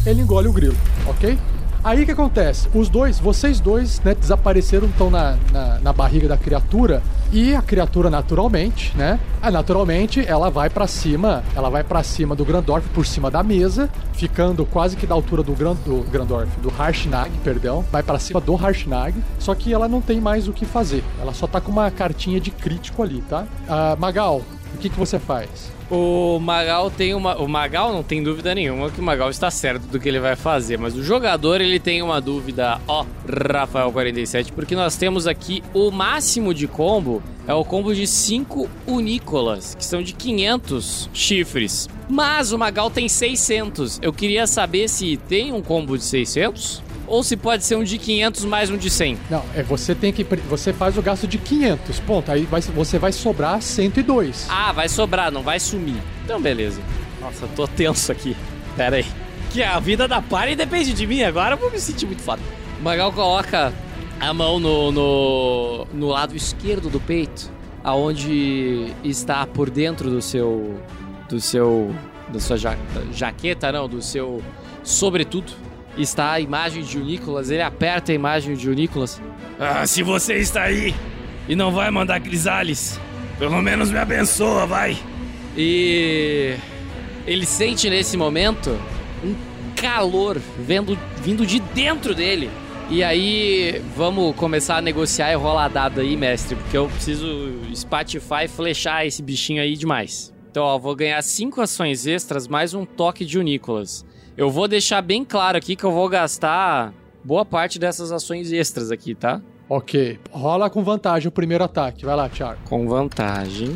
Ele engole o grilo, ok? Aí o que acontece? Os dois, vocês dois, né, desapareceram, estão na, na, na barriga da criatura. E a criatura, naturalmente, né? Naturalmente, ela vai pra cima, ela vai para cima do Grandorf, por cima da mesa, ficando quase que da altura do, Grand, do Grandorf, do Harshnag, perdão. Vai pra cima do Harshnag, só que ela não tem mais o que fazer. Ela só tá com uma cartinha de crítico ali, tá? Ah, Magal, o que, que você faz? O Magal tem uma. O Magal não tem dúvida nenhuma que o Magal está certo do que ele vai fazer, mas o jogador ele tem uma dúvida, ó, Rafael47, porque nós temos aqui o máximo de combo é o combo de 5 unícolas, que são de 500 chifres. Mas o Magal tem 600. Eu queria saber se tem um combo de 600 ou se pode ser um de 500 mais um de 100. Não, é você tem que você faz o gasto de 500, ponto. Aí vai, você vai sobrar 102. Ah, vai sobrar, não vai sumir. Então beleza. Nossa, tô tenso aqui. Pera aí. Que a vida da party depende de mim, agora eu vou me sentir muito foda. O Magal coloca a mão no, no, no lado esquerdo do peito, aonde está por dentro do seu do seu da sua ja, jaqueta, não, do seu sobretudo está a imagem de Nicolas. Ele aperta a imagem de Nicolas. Ah, se você está aí e não vai mandar Crisales, pelo menos me abençoa, vai. E ele sente nesse momento um calor vendo, vindo de dentro dele. E aí, vamos começar a negociar e rolar dado aí, mestre, porque eu preciso espatifar e flechar esse bichinho aí demais. Então, ó, vou ganhar cinco ações extras mais um toque de Nicolas. Eu vou deixar bem claro aqui que eu vou gastar boa parte dessas ações extras aqui, tá? Ok. Rola com vantagem o primeiro ataque. Vai lá, Thiago. Com vantagem.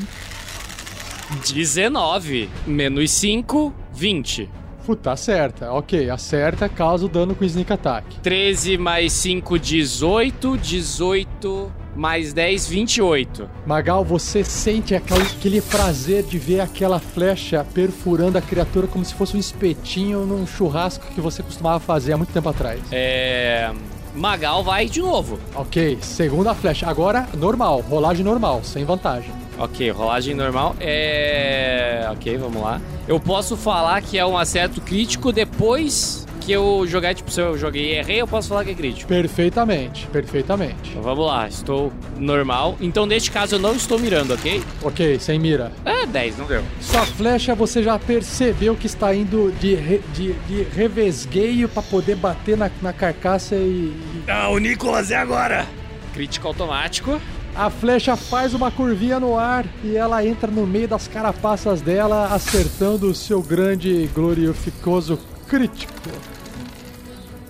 19 menos 5, 20. Puta, acerta. Ok, acerta, causa o dano com sneak attack. 13 mais 5, 18. 18 mais 10, 28. Magal, você sente aquele, prazer de ver aquela flecha perfurando a criatura como se fosse um espetinho num churrasco que você costumava fazer há muito tempo atrás. É. Magal vai de novo. Ok, segunda flecha. Agora, normal, rolagem normal, sem vantagem. Ok, rolagem normal. É. Ok, vamos lá. Eu posso falar que é um acerto crítico depois que eu jogar, tipo, se eu joguei e errei, eu posso falar que é crítico. Perfeitamente, perfeitamente. Então vamos lá, estou normal. Então, neste caso, eu não estou mirando, ok? Ok, sem mira. É, 10, não deu. Sua flecha você já percebeu que está indo de, re, de, de revesgueio para poder bater na, na carcaça e. Ah, o Nicolas é agora! Crítico automático. A flecha faz uma curvinha no ar e ela entra no meio das carapaças dela, acertando o seu grande e glorificoso crítico.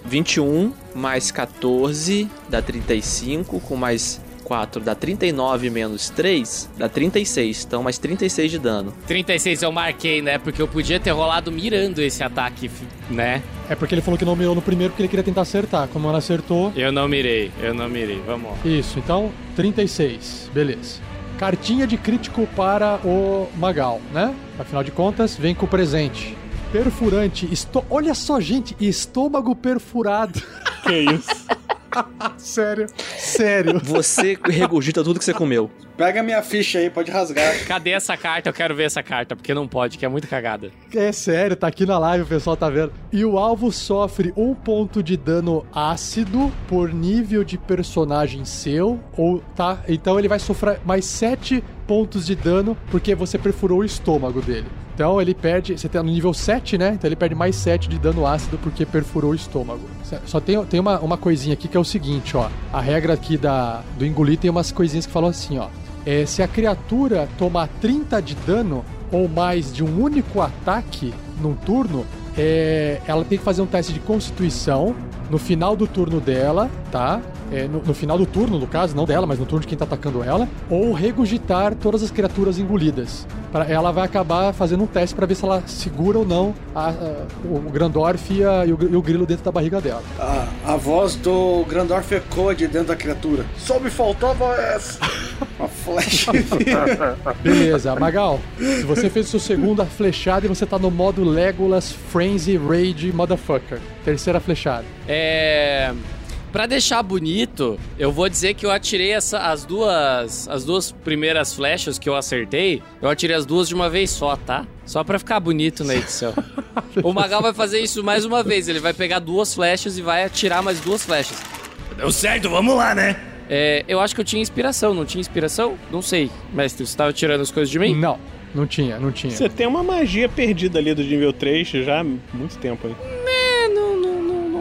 21 mais 14 dá 35, com mais 4 dá 39 menos 3 dá 36, então mais 36 de dano. 36 eu marquei, né? Porque eu podia ter rolado mirando esse ataque, né? É porque ele falou que não mirou no primeiro porque ele queria tentar acertar. Como ela acertou. Eu não mirei, eu não mirei. Vamos lá. Isso, então 36. Beleza. Cartinha de crítico para o Magal, né? Afinal de contas, vem com o presente. Perfurante. Esto... Olha só, gente, estômago perfurado. Que isso? sério, sério. Você regurgita tudo que você comeu. Pega minha ficha aí, pode rasgar. Cadê essa carta? Eu quero ver essa carta, porque não pode, que é muito cagada. É sério, tá aqui na live, o pessoal tá vendo. E o alvo sofre um ponto de dano ácido por nível de personagem seu, ou tá? Então ele vai sofrer mais sete pontos de dano porque você perfurou o estômago dele. Então ele perde. Você tá no nível 7, né? Então ele perde mais 7 de dano ácido porque perfurou o estômago. Só tem, tem uma, uma coisinha aqui que é o seguinte, ó. A regra aqui da, do engolir tem umas coisinhas que falam assim, ó. É, se a criatura tomar 30 de dano ou mais de um único ataque num turno, é, ela tem que fazer um teste de constituição no final do turno dela, tá? É, no, no final do turno, no caso, não dela, mas no turno de quem tá atacando ela, ou regurgitar todas as criaturas engolidas. Pra, ela vai acabar fazendo um teste pra ver se ela segura ou não a- a- o Grandorf e, a- e o, e o grilo dentro da barriga dela. A, a voz do Grandorf ecoa de dentro da criatura. Só me faltava essa. Uma flecha. Beleza, Magal, se você fez o seu segunda flechada e você tá no modo Legolas Frenzy Rage Motherfucker. Terceira flechada. É. Pra deixar bonito, eu vou dizer que eu atirei essa, as duas as duas primeiras flechas que eu acertei, eu atirei as duas de uma vez só, tá? Só pra ficar bonito na edição. o Magal vai fazer isso mais uma vez, ele vai pegar duas flechas e vai atirar mais duas flechas. Deu certo, vamos lá, né? É, eu acho que eu tinha inspiração, não tinha inspiração? Não sei. Mestre, você tava tirando as coisas de mim? Não, não tinha, não tinha. Você tem uma magia perdida ali do nível 3 já há muito tempo aí. É, não,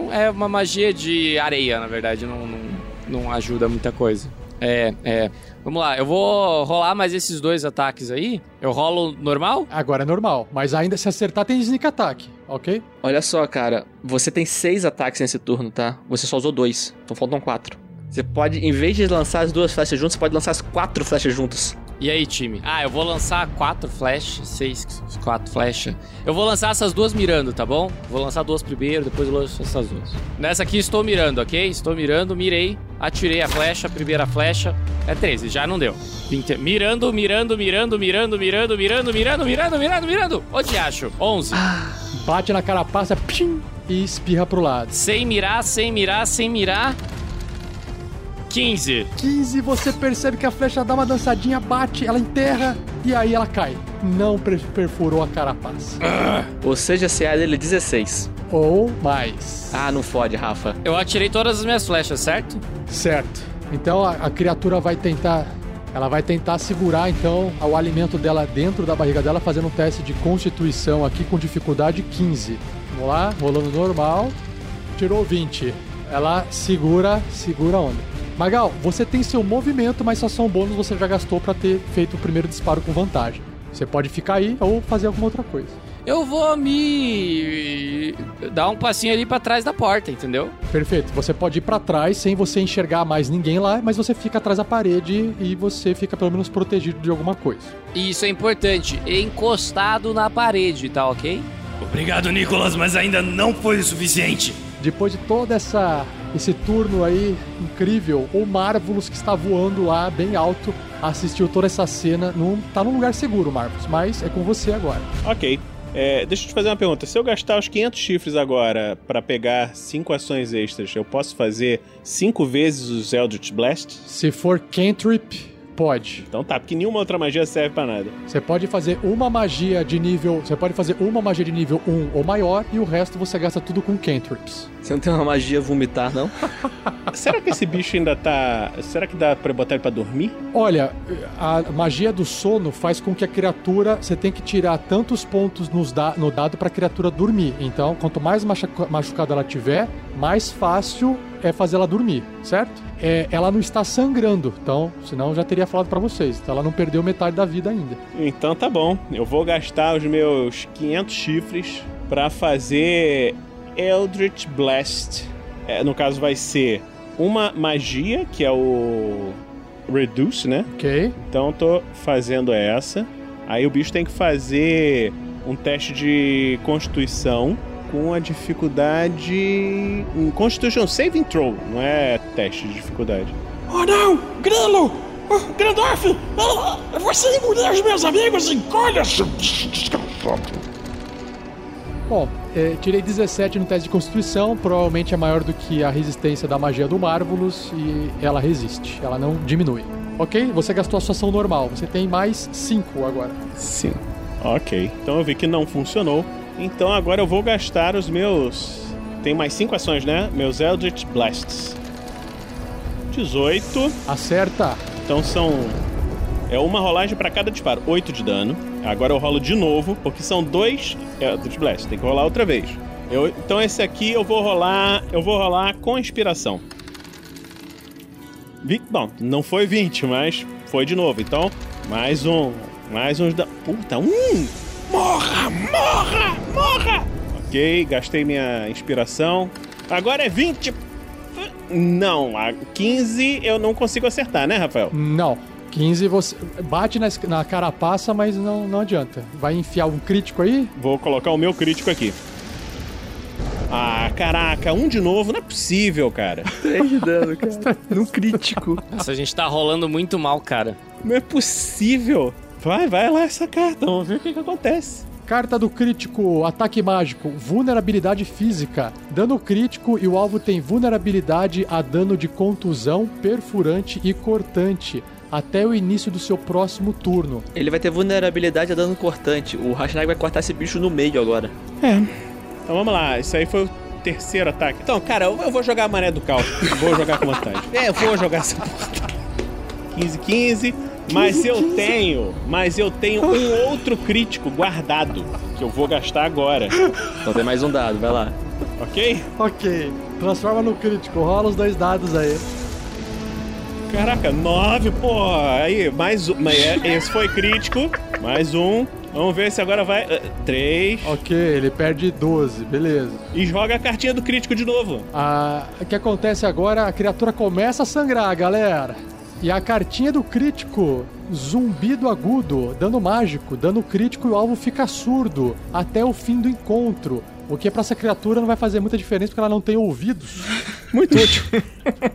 não. É uma magia de areia, na verdade, não, não, não ajuda muita coisa. É, é. Vamos lá, eu vou rolar mais esses dois ataques aí. Eu rolo normal? Agora é normal, mas ainda se acertar tem sneak attack, ok? Olha só, cara, você tem seis ataques nesse turno, tá? Você só usou dois, então faltam quatro. Você pode, em vez de lançar as duas flechas juntas, você pode lançar as quatro flechas juntas. E aí, time? Ah, eu vou lançar quatro flechas, seis, quatro flechas. Eu vou lançar essas duas mirando, tá bom? Vou lançar duas primeiro, depois eu lanço essas duas. Nessa aqui estou mirando, ok? Estou mirando, mirei, atirei a flecha, primeira flecha. É 13, já não deu. 20, mirando, mirando, mirando, mirando, mirando, mirando, mirando, mirando, mirando, mirando. Onde acho? 11. Bate na carapaça, pim, e espirra pro lado. Sem mirar, sem mirar, sem mirar. 15. 15, você percebe que a flecha dá uma dançadinha, bate, ela enterra e aí ela cai. Não per- perfurou a carapaça. Ou seja, CA dele é 16. Ou mais. Ah, não fode, Rafa. Eu atirei todas as minhas flechas, certo? Certo. Então a, a criatura vai tentar. Ela vai tentar segurar então o alimento dela dentro da barriga dela, fazendo um teste de constituição aqui com dificuldade 15. Vamos lá, rolando normal. Tirou 20. Ela segura, segura a onda. Magal, você tem seu movimento, mas só são bônus você já gastou pra ter feito o primeiro disparo com vantagem. Você pode ficar aí ou fazer alguma outra coisa. Eu vou me dar um passinho ali pra trás da porta, entendeu? Perfeito. Você pode ir pra trás sem você enxergar mais ninguém lá, mas você fica atrás da parede e você fica pelo menos protegido de alguma coisa. E isso é importante, encostado na parede, tá ok? Obrigado, Nicolas, mas ainda não foi o suficiente. Depois de toda essa esse turno aí incrível, o Marvelous que está voando lá bem alto assistiu toda essa cena. Não tá num lugar seguro, Marvelous, mas é com você agora. Ok. É, deixa eu te fazer uma pergunta. Se eu gastar os 500 chifres agora pra pegar 5 ações extras, eu posso fazer 5 vezes os Eldritch Blast? Se for cantrip, pode. Então tá, porque nenhuma outra magia serve pra nada. Você pode fazer uma magia de nível, você pode fazer uma magia de nível 1 ou maior e o resto você gasta tudo com cantrips. Você não tem uma magia vomitar, não? Será que esse bicho ainda tá. Será que dá pra botar ele pra dormir? Olha, a magia do sono faz com que a criatura. Você tem que tirar tantos pontos nos da- no dado pra criatura dormir. Então, quanto mais machuca- machucada ela tiver, mais fácil é fazer ela dormir, certo? É, ela não está sangrando, então, senão eu já teria falado pra vocês. Então ela não perdeu metade da vida ainda. Então tá bom. Eu vou gastar os meus 500 chifres pra fazer Eldritch Blast. É, no caso, vai ser uma magia, que é o Reduce, né? Ok. Então eu tô fazendo essa. Aí o bicho tem que fazer um teste de constituição com a dificuldade. um Constitution Saving Throw, não é teste de dificuldade. Oh não! Grilo! Oh, Grandorf! Ah, Você engoliu os meus amigos, encolha, seu desgraçado! Bom, é, tirei 17 no teste de constituição, provavelmente é maior do que a resistência da magia do Marvelous e ela resiste, ela não diminui. Ok? Você gastou a sua ação normal, você tem mais 5 agora. Sim. Ok. Então eu vi que não funcionou. Então agora eu vou gastar os meus. Tem mais 5 ações, né? Meus Eldritch Blasts. 18. Acerta! Então são. É uma rolagem pra cada disparo. 8 de dano. Agora eu rolo de novo, porque são dois Eldritch Blasts. Tem que rolar outra vez. Eu- então esse aqui eu vou rolar. Eu vou rolar com inspiração. Bom, não foi 20, mas foi de novo. Então, mais um. Mais uns da. Puta, um! Morra, morra, morra! Ok, gastei minha inspiração. Agora é 20. Não, a 15 eu não consigo acertar, né, Rafael? Não. 15 você bate na, na carapaça, mas não, não adianta. Vai enfiar um crítico aí? Vou colocar o meu crítico aqui. Ah, caraca, um de novo, não é possível, cara. 3 de dano, cara. Num crítico. Nossa, a gente tá rolando muito mal, cara. Não é possível. Vai, vai lá essa carta, vamos ver o que, que acontece. Carta do crítico, ataque mágico, vulnerabilidade física. Dano crítico e o alvo tem vulnerabilidade a dano de contusão, perfurante e cortante até o início do seu próximo turno. Ele vai ter vulnerabilidade a dano cortante. O Hashtag vai cortar esse bicho no meio agora. É. Então vamos lá, isso aí foi o terceiro ataque. Então, cara, eu vou jogar a maré do caos. vou jogar com vantagem. É, eu vou jogar essa porra. 15, 15. Mas eu tenho, mas eu tenho um outro crítico guardado que eu vou gastar agora, Então tem mais um dado, vai lá. ok? Ok, transforma no crítico, rola os dois dados aí. Caraca, 9, pô. Aí, mais um. mas é- Esse foi crítico. Mais um. Vamos ver se agora vai. 3. Ok, ele perde 12, beleza. E joga a cartinha do crítico de novo. Ah, o que acontece agora, a criatura começa a sangrar, galera. E a cartinha do crítico, zumbido agudo, dano mágico, dano crítico e o alvo fica surdo até o fim do encontro. O que pra essa criatura não vai fazer muita diferença porque ela não tem ouvidos. Muito útil.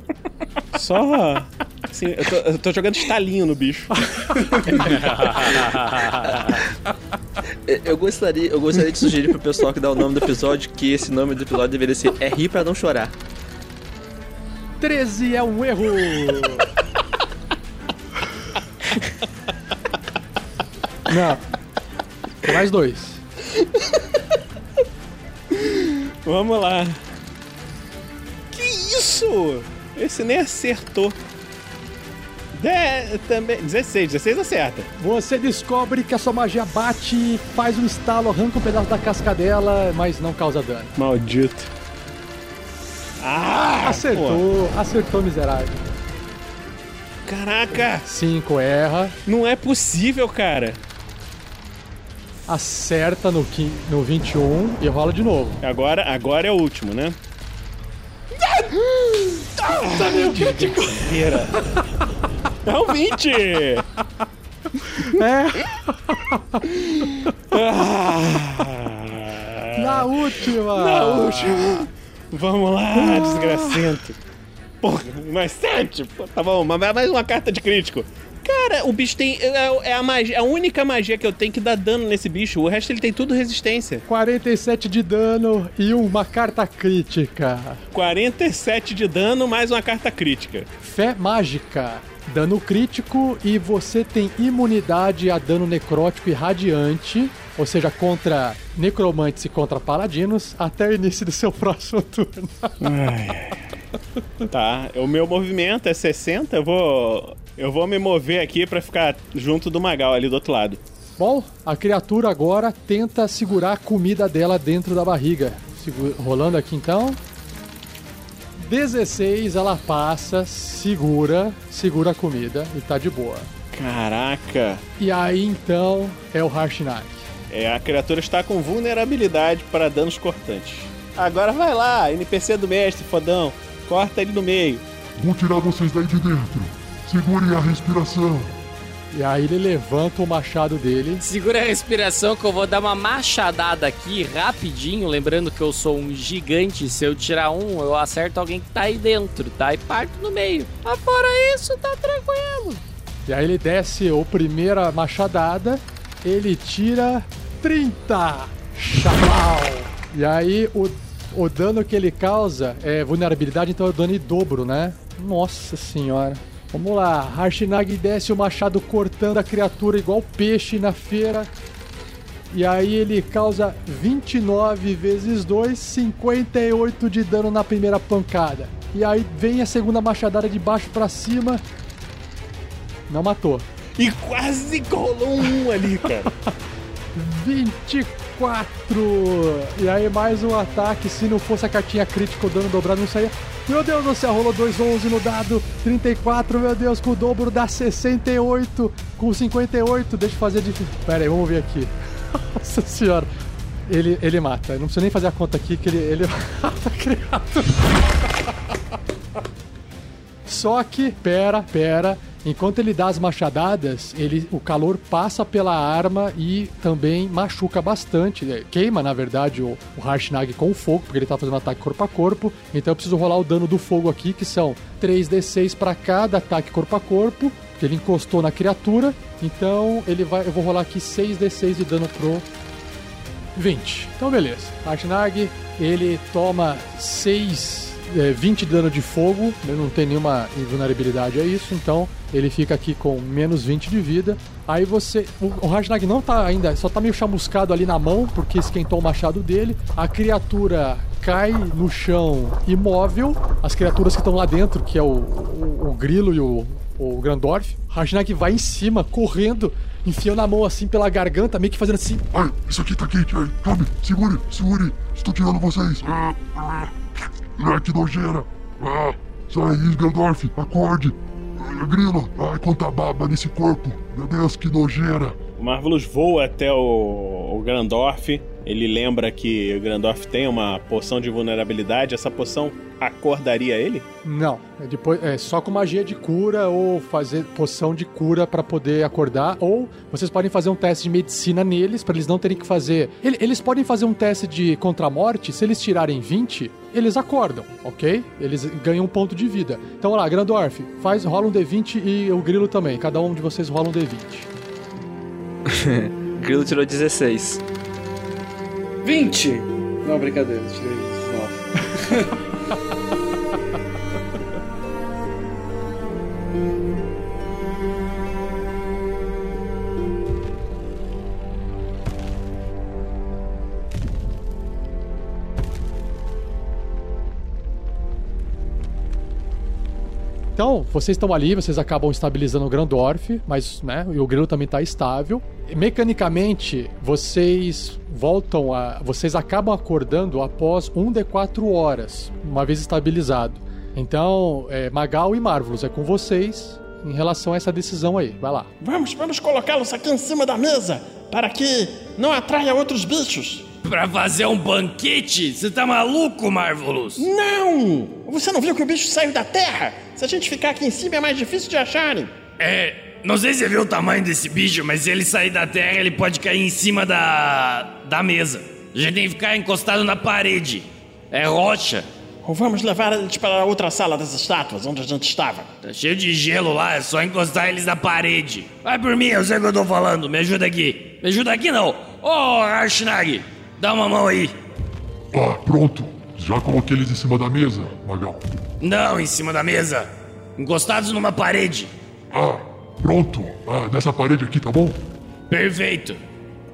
Só. Assim, eu tô, eu tô jogando estalinho no bicho. Eu- Eu gostaria, eu gostaria de sugerir pro pessoal que dá o nome do episódio que esse nome do episódio deveria ser É rir pra não chorar. 13 é um erro! não. Mais dois. Vamos lá. Que isso? Esse nem acertou. De, também, 16, 16 acerta. Você descobre que a sua magia bate, faz um estalo, arranca um pedaço da casca dela, mas não causa dano. Maldito. Ah! Acertou, acertou, miserável. Caraca! 5 erra, Não é possível, cara. acerta no, no 21 e rola de novo. Agora, agora é o último, né? Tá meu crítico! É um 20! É, Ah, na última! Na última. Vamos lá, desgracento. Porra, mais sete. Pô, tá bom, mas mais uma carta de crítico. Cara, o bicho tem. É, é a, magia, a única magia que eu tenho que dá dano nesse bicho. O resto ele tem tudo resistência. 47 de dano e uma carta crítica. 47 de dano, mais uma carta crítica. Fé mágica. Dano crítico e você tem imunidade a dano necrótico e radiante, ou seja, contra necromantes e contra paladinos, até o início do seu próximo turno. Tá, o meu movimento é 60, eu vou. Eu vou me mover aqui pra ficar junto do Magal ali do outro lado. Bom, a criatura agora tenta segurar a comida dela dentro da barriga. Segu- Rolando aqui então. 16, ela passa, segura, segura a comida e tá de boa. Caraca! E aí então é o Harshnag. É, a criatura está com vulnerabilidade para danos cortantes. Agora vai lá, NPC do mestre, fodão. Corta ele no meio. Vou tirar vocês daí de dentro. Segurem a respiração. E aí ele levanta o machado dele. Segura a respiração que eu vou dar uma machadada aqui rapidinho. Lembrando que eu sou um gigante. Se eu tirar um, eu acerto alguém que tá aí dentro, tá? E parto no meio. Mas fora isso, tá tranquilo. E aí ele desce a primeira machadada. Ele tira 30. Chamal! E aí o, o dano que ele causa é vulnerabilidade, então é o dano em dobro, né? Nossa senhora. Vamos lá, Harshnag desce o machado cortando a criatura igual peixe na feira. E aí ele causa 29 vezes 2, 58 de dano na primeira pancada. E aí vem a segunda machadada de baixo pra cima. Não matou. E quase rolou um ali, cara. 24! E aí mais um ataque. Se não fosse a cartinha crítica, o dano dobrado não saía. Meu Deus do céu, rolou 2,11 no dado. 34, meu Deus, com o dobro dá 68. Com 58, deixa eu fazer de. Pera aí, vamos ver aqui. Nossa senhora. Ele, ele mata. Não precisa nem fazer a conta aqui que ele, ele mata criatura. Só que, pera, pera. Enquanto ele dá as machadadas, ele, o calor passa pela arma e também machuca bastante. né? Queima, na verdade, o, o Harshnag com o fogo, porque ele tá fazendo ataque corpo a corpo. Então eu preciso rolar o dano do fogo aqui, que são 3d6 para cada ataque corpo a corpo, que ele encostou na criatura. Então ele vai, eu vou rolar aqui 6d6 de dano pro 20. Então beleza. Harshnag, ele toma 6 é, 20 de dano de fogo, ele não tem nenhuma invulnerabilidade a isso, então ele fica aqui com menos 20 de vida. Aí você. O, o Rajnag não tá ainda, só tá meio chamuscado ali na mão, porque esquentou o machado dele. A criatura cai no chão imóvel. As criaturas que estão lá dentro, que é o, o, o grilo e o, o Grandorf. Rajnag vai em cima, correndo, enfiando a mão assim pela garganta, meio que fazendo assim. Ai, isso aqui tá quente. Ai, calme, segure, segure. Estou tirando vocês. Ah, que nojeira. Ah, sai, Isgandorf, acorde. Grilo, ai, quanta baba nesse corpo. Meu Deus, que nojeira. O Marvelous voa até o, o Grandorf. Ele lembra que o Grandorf tem uma poção de vulnerabilidade. Essa poção acordaria ele? Não, é, depois, é só com magia de cura ou fazer poção de cura pra poder acordar. Ou vocês podem fazer um teste de medicina neles, pra eles não terem que fazer. Ele- Eles podem fazer um teste de contra a morte, se eles tirarem 20, eles acordam, ok? Eles ganham um ponto de vida. Então, olha lá, Grandorf, faz, rola um D20 e o Grilo também. Cada um de vocês rola um D20. Grilo tirou 16. 20! Não, brincadeira, tirei 9. Então, vocês estão ali, vocês acabam estabilizando o Grandorf, mas, né, o Grilo também tá estável. E, mecanicamente, vocês voltam a... Vocês acabam acordando após 1d4 horas, uma vez estabilizado. Então, é, Magal e Marvelous, é com vocês em relação a essa decisão aí. Vai lá. Vamos, vamos colocá-los aqui em cima da mesa para que não atraia outros bichos. Pra fazer um banquete? Você tá maluco, Marvelous? Não! Você não viu que o bicho saiu da terra? Se a gente ficar aqui em cima é mais difícil de acharem. É, não sei se você viu o tamanho desse bicho, mas se ele sair da terra, ele pode cair em cima da. da mesa. A gente tem que ficar encostado na parede. É rocha. Ou vamos levar eles para a outra sala das estátuas, onde a gente estava. Tá cheio de gelo lá, é só encostar eles na parede. Vai por mim, eu sei o que eu tô falando. Me ajuda aqui. Me ajuda aqui não. Ô, Arshnag, dá uma mão aí. Ah, pronto. Já coloquei eles em cima da mesa, Magal. Não, em cima da mesa. Encostados numa parede. Ah, pronto. Ah, nessa parede aqui, tá bom? Perfeito.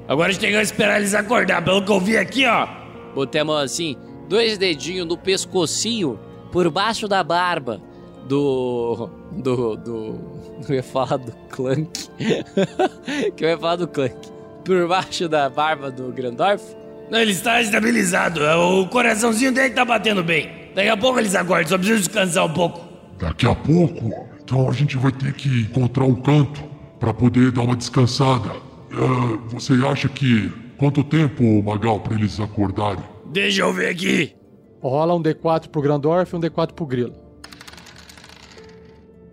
Agora a gente tem que esperar eles acordar. Pelo que eu vi aqui, ó. Botei a mão assim, dois dedinhos no pescocinho, por baixo da barba do. do. do. Eu ia falar do Clank. que eu ia falar do Clank. Por baixo da barba do Grandorf. Não, ele está estabilizado. O coraçãozinho dele tá batendo bem. Daqui a pouco eles acordam, só preciso descansar um pouco. Daqui a pouco, então a gente vai ter que encontrar um canto para poder dar uma descansada. Ah, você acha que quanto tempo, Magal, para eles acordarem? Deixa eu ver aqui. Rola um D4 pro Grandorf e um D4 pro Grilo.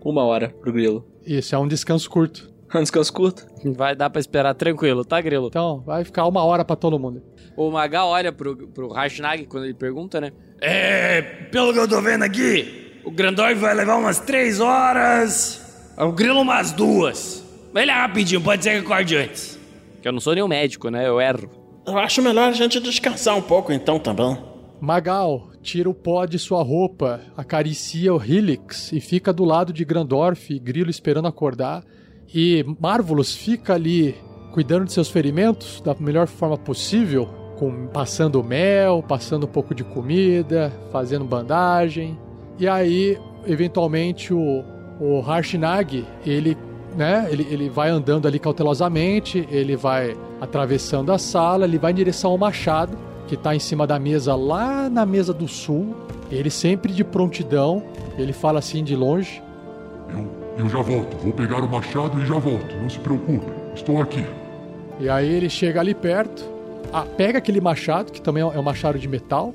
Uma hora pro grilo. Isso, é um descanso curto. Um descanso curto. Vai dar pra esperar tranquilo, tá, Grilo? Então, vai ficar uma hora pra todo mundo. O Magal olha pro, pro Harshnag quando ele pergunta, né? É, pelo que eu tô vendo aqui, o Grandorf vai levar umas três horas. O Grilo umas duas. Vai lá rapidinho, pode ser que acorde antes. Que eu não sou nenhum médico, né? Eu erro. Eu acho melhor a gente descansar um pouco então também. Magal, tira o pó de sua roupa, acaricia o Helix e fica do lado de Grandorf e Grilo esperando acordar. E Marvelous fica ali cuidando de seus ferimentos da melhor forma possível, com passando mel, passando um pouco de comida, fazendo bandagem. E aí, eventualmente, o, o Harshnag, ele, né, ele, ele vai andando ali cautelosamente, ele vai atravessando a sala, ele vai em direção ao machado, que está em cima da mesa lá na mesa do sul. Ele sempre de prontidão, ele fala assim de longe. Eu, eu já volto. Vou pegar o machado e já volto. Não se preocupe. Estou aqui. E aí ele chega ali perto, ah, pega aquele machado, que também é um machado de metal,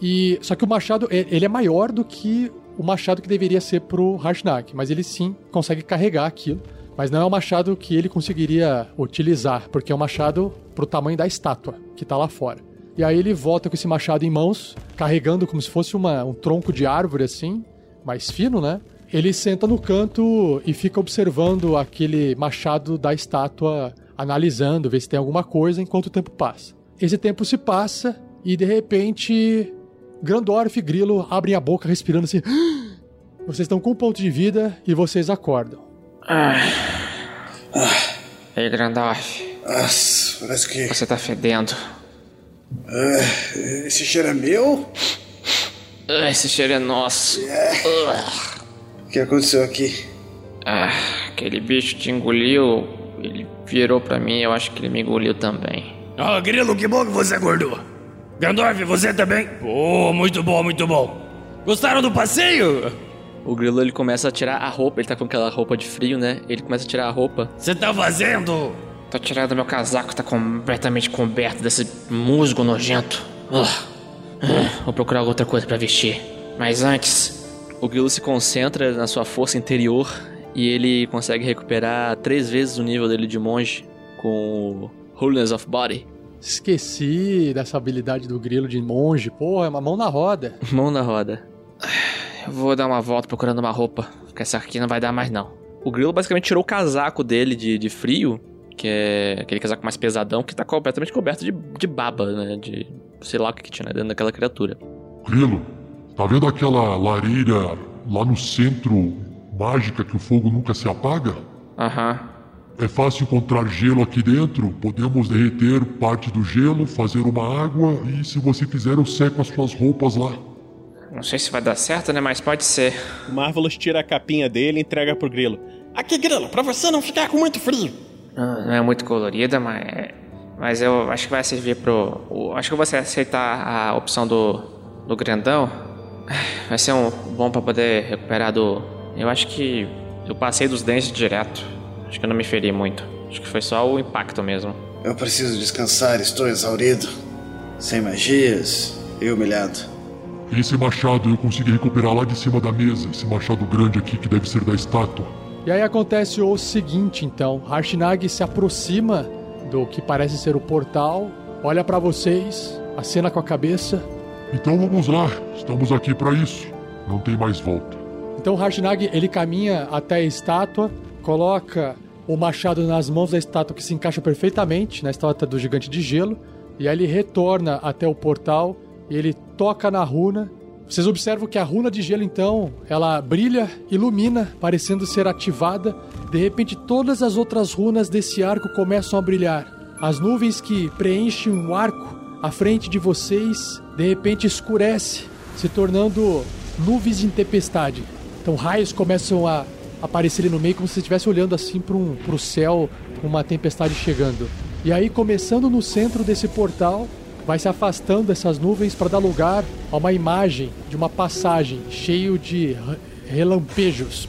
e só que o machado ele é maior do que o machado que deveria ser pro Harshnag, mas ele sim consegue carregar aquilo. Mas não é um machado que ele conseguiria utilizar, porque é um machado pro tamanho da estátua que tá lá fora. E aí ele volta com esse machado em mãos, carregando como se fosse uma, um tronco de árvore assim, mais fino, né? Ele senta no canto e fica observando aquele machado da estátua, analisando, ver se tem alguma coisa enquanto o tempo passa. Esse tempo se passa e de repente Grandorf e Grilo abrem a boca respirando assim. Vocês estão com um ponto de vida e vocês acordam. Ah. Ah. Ei, Grandorf. Nossa, parece que. Você tá fedendo. Ah, esse cheiro é meu? Ah, esse cheiro é nosso. É. O que aconteceu aqui? Ah, aquele bicho te engoliu. Ele virou pra mim, eu acho que ele me engoliu também. Ah, Grilo, que bom que você acordou. Gandorf, você também? Oh, muito bom, muito bom. Gostaram do passeio? O grilo ele começa a tirar a roupa, ele tá com aquela roupa de frio, né? Ele começa a tirar a roupa. Você tá fazendo? Tô tirando meu casaco, tá completamente coberto desse musgo nojento. Uh, uh, vou procurar outra coisa para vestir. Mas antes. O grilo se concentra na sua força interior e ele consegue recuperar três vezes o nível dele de monge com Holiness of Body. Esqueci dessa habilidade do grilo de monge. Porra, é uma mão na roda. Mão na roda. Eu vou dar uma volta procurando uma roupa, porque essa aqui não vai dar mais não. O grilo basicamente tirou o casaco dele de, de frio, que é aquele casaco mais pesadão, que tá completamente coberto de, de baba, né? De sei lá o que, que tinha dentro daquela criatura. Grilo, tá vendo aquela lareira lá no centro mágica que o fogo nunca se apaga? Aham. É fácil encontrar gelo aqui dentro. Podemos derreter parte do gelo, fazer uma água e, se você quiser, eu seco as suas roupas lá. Não sei se vai dar certo, né? Mas pode ser. O Marvelous tira a capinha dele e entrega pro Grilo. Aqui, Grilo, pra você não ficar com muito frio. Não, não é muito colorida, mas. Mas eu acho que vai servir pro. Acho que você aceitar a opção do. do grandão. Vai ser um bom para poder recuperar do. Eu acho que. Eu passei dos dentes direto. Acho que eu não me feri muito. Acho que foi só o impacto mesmo. Eu preciso descansar, estou exaurido. Sem magias e humilhado. Esse machado eu consegui recuperar lá de cima da mesa. Esse machado grande aqui que deve ser da estátua. E aí acontece o seguinte, então. Harshnag se aproxima do que parece ser o portal, olha para vocês, acena com a cabeça. Então vamos lá, estamos aqui para isso. Não tem mais volta. Então Harshnag ele caminha até a estátua, coloca o machado nas mãos da estátua que se encaixa perfeitamente na estátua do gigante de gelo, e aí ele retorna até o portal e ele toca na runa. Vocês observam que a runa de gelo então, ela brilha, ilumina, parecendo ser ativada. De repente todas as outras runas desse arco começam a brilhar. As nuvens que preenchem o arco à frente de vocês, de repente escurece, se tornando nuvens de tempestade. Então raios começam a aparecer ali no meio como se estivesse olhando assim para um, o céu, uma tempestade chegando. E aí, começando no centro desse portal, vai se afastando dessas nuvens para dar lugar a uma imagem de uma passagem cheio de relampejos.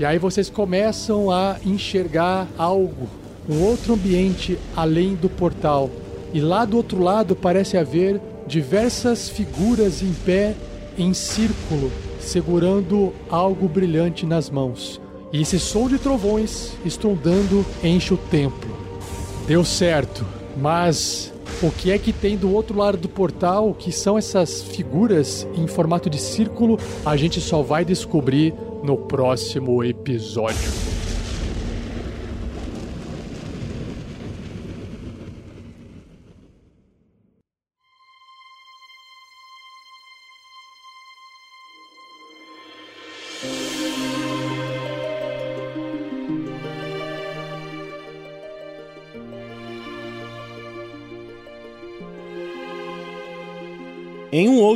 E aí vocês começam a enxergar algo, um outro ambiente além do portal. E lá do outro lado parece haver diversas figuras em pé em círculo, segurando algo brilhante nas mãos. E esse som de trovões estrondando enche o templo. Deu certo, mas o que é que tem do outro lado do portal? Que são essas figuras em formato de círculo? A gente só vai descobrir no próximo episódio.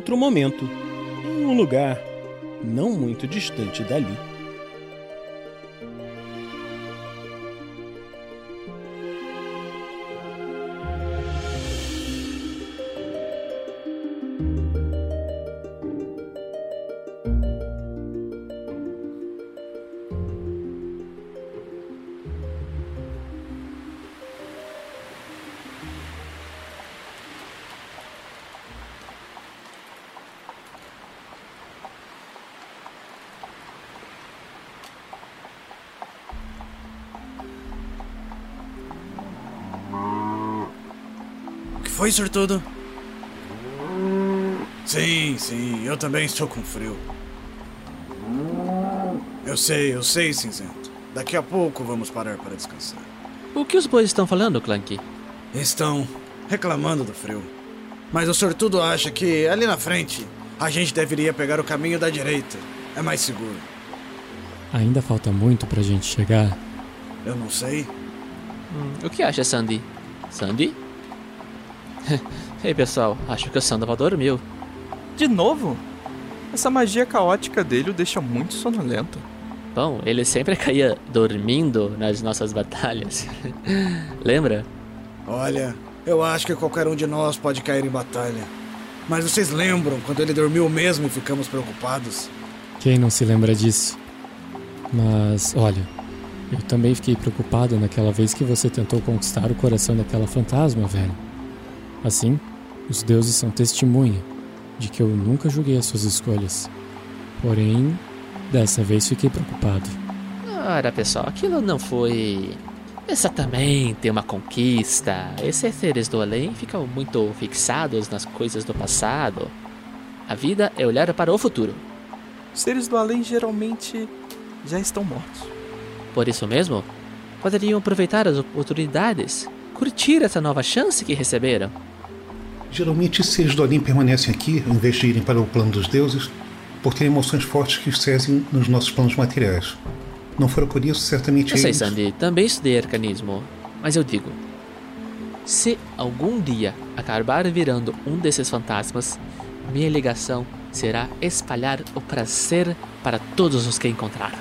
Outro momento, em um lugar não muito distante dali. Foi, sortudo? Sim, sim, eu também estou com frio. Eu sei, eu sei, cinzento. Daqui a pouco vamos parar para descansar. O que os bois estão falando, Clank? Estão reclamando do frio. Mas o sortudo acha que ali na frente a gente deveria pegar o caminho da direita. É mais seguro. Ainda falta muito pra gente chegar. Eu não sei. Hum, o que acha, Sandy? Sandy? Ei, pessoal, acho que o Sandoval dormiu. De novo? Essa magia caótica dele o deixa muito sonolento. Bom, ele sempre caía dormindo nas nossas batalhas. Lembra? Olha, eu acho que qualquer um de nós pode cair em batalha. Mas vocês lembram quando ele dormiu mesmo e ficamos preocupados? Quem não se lembra disso? Mas, olha, eu também fiquei preocupado naquela vez que você tentou conquistar o coração daquela fantasma, velho. Assim, os deuses são testemunha de que eu nunca julguei as suas escolhas. Porém, dessa vez fiquei preocupado. Ora, pessoal, aquilo não foi exatamente uma conquista. Esses seres do além ficam muito fixados nas coisas do passado. A vida é olhar para o futuro. Seres do além geralmente já estão mortos. Por isso mesmo, poderiam aproveitar as oportunidades, curtir essa nova chance que receberam. Geralmente, seres do além permanecem aqui, ao invés de irem para o plano dos deuses, por terem emoções fortes que cesem nos nossos planos materiais. Não for por isso, certamente Eu sei, eles... Sandy, também estudei arcanismo, mas eu digo: se algum dia acabar virando um desses fantasmas, minha ligação será espalhar o prazer para todos os que encontrar.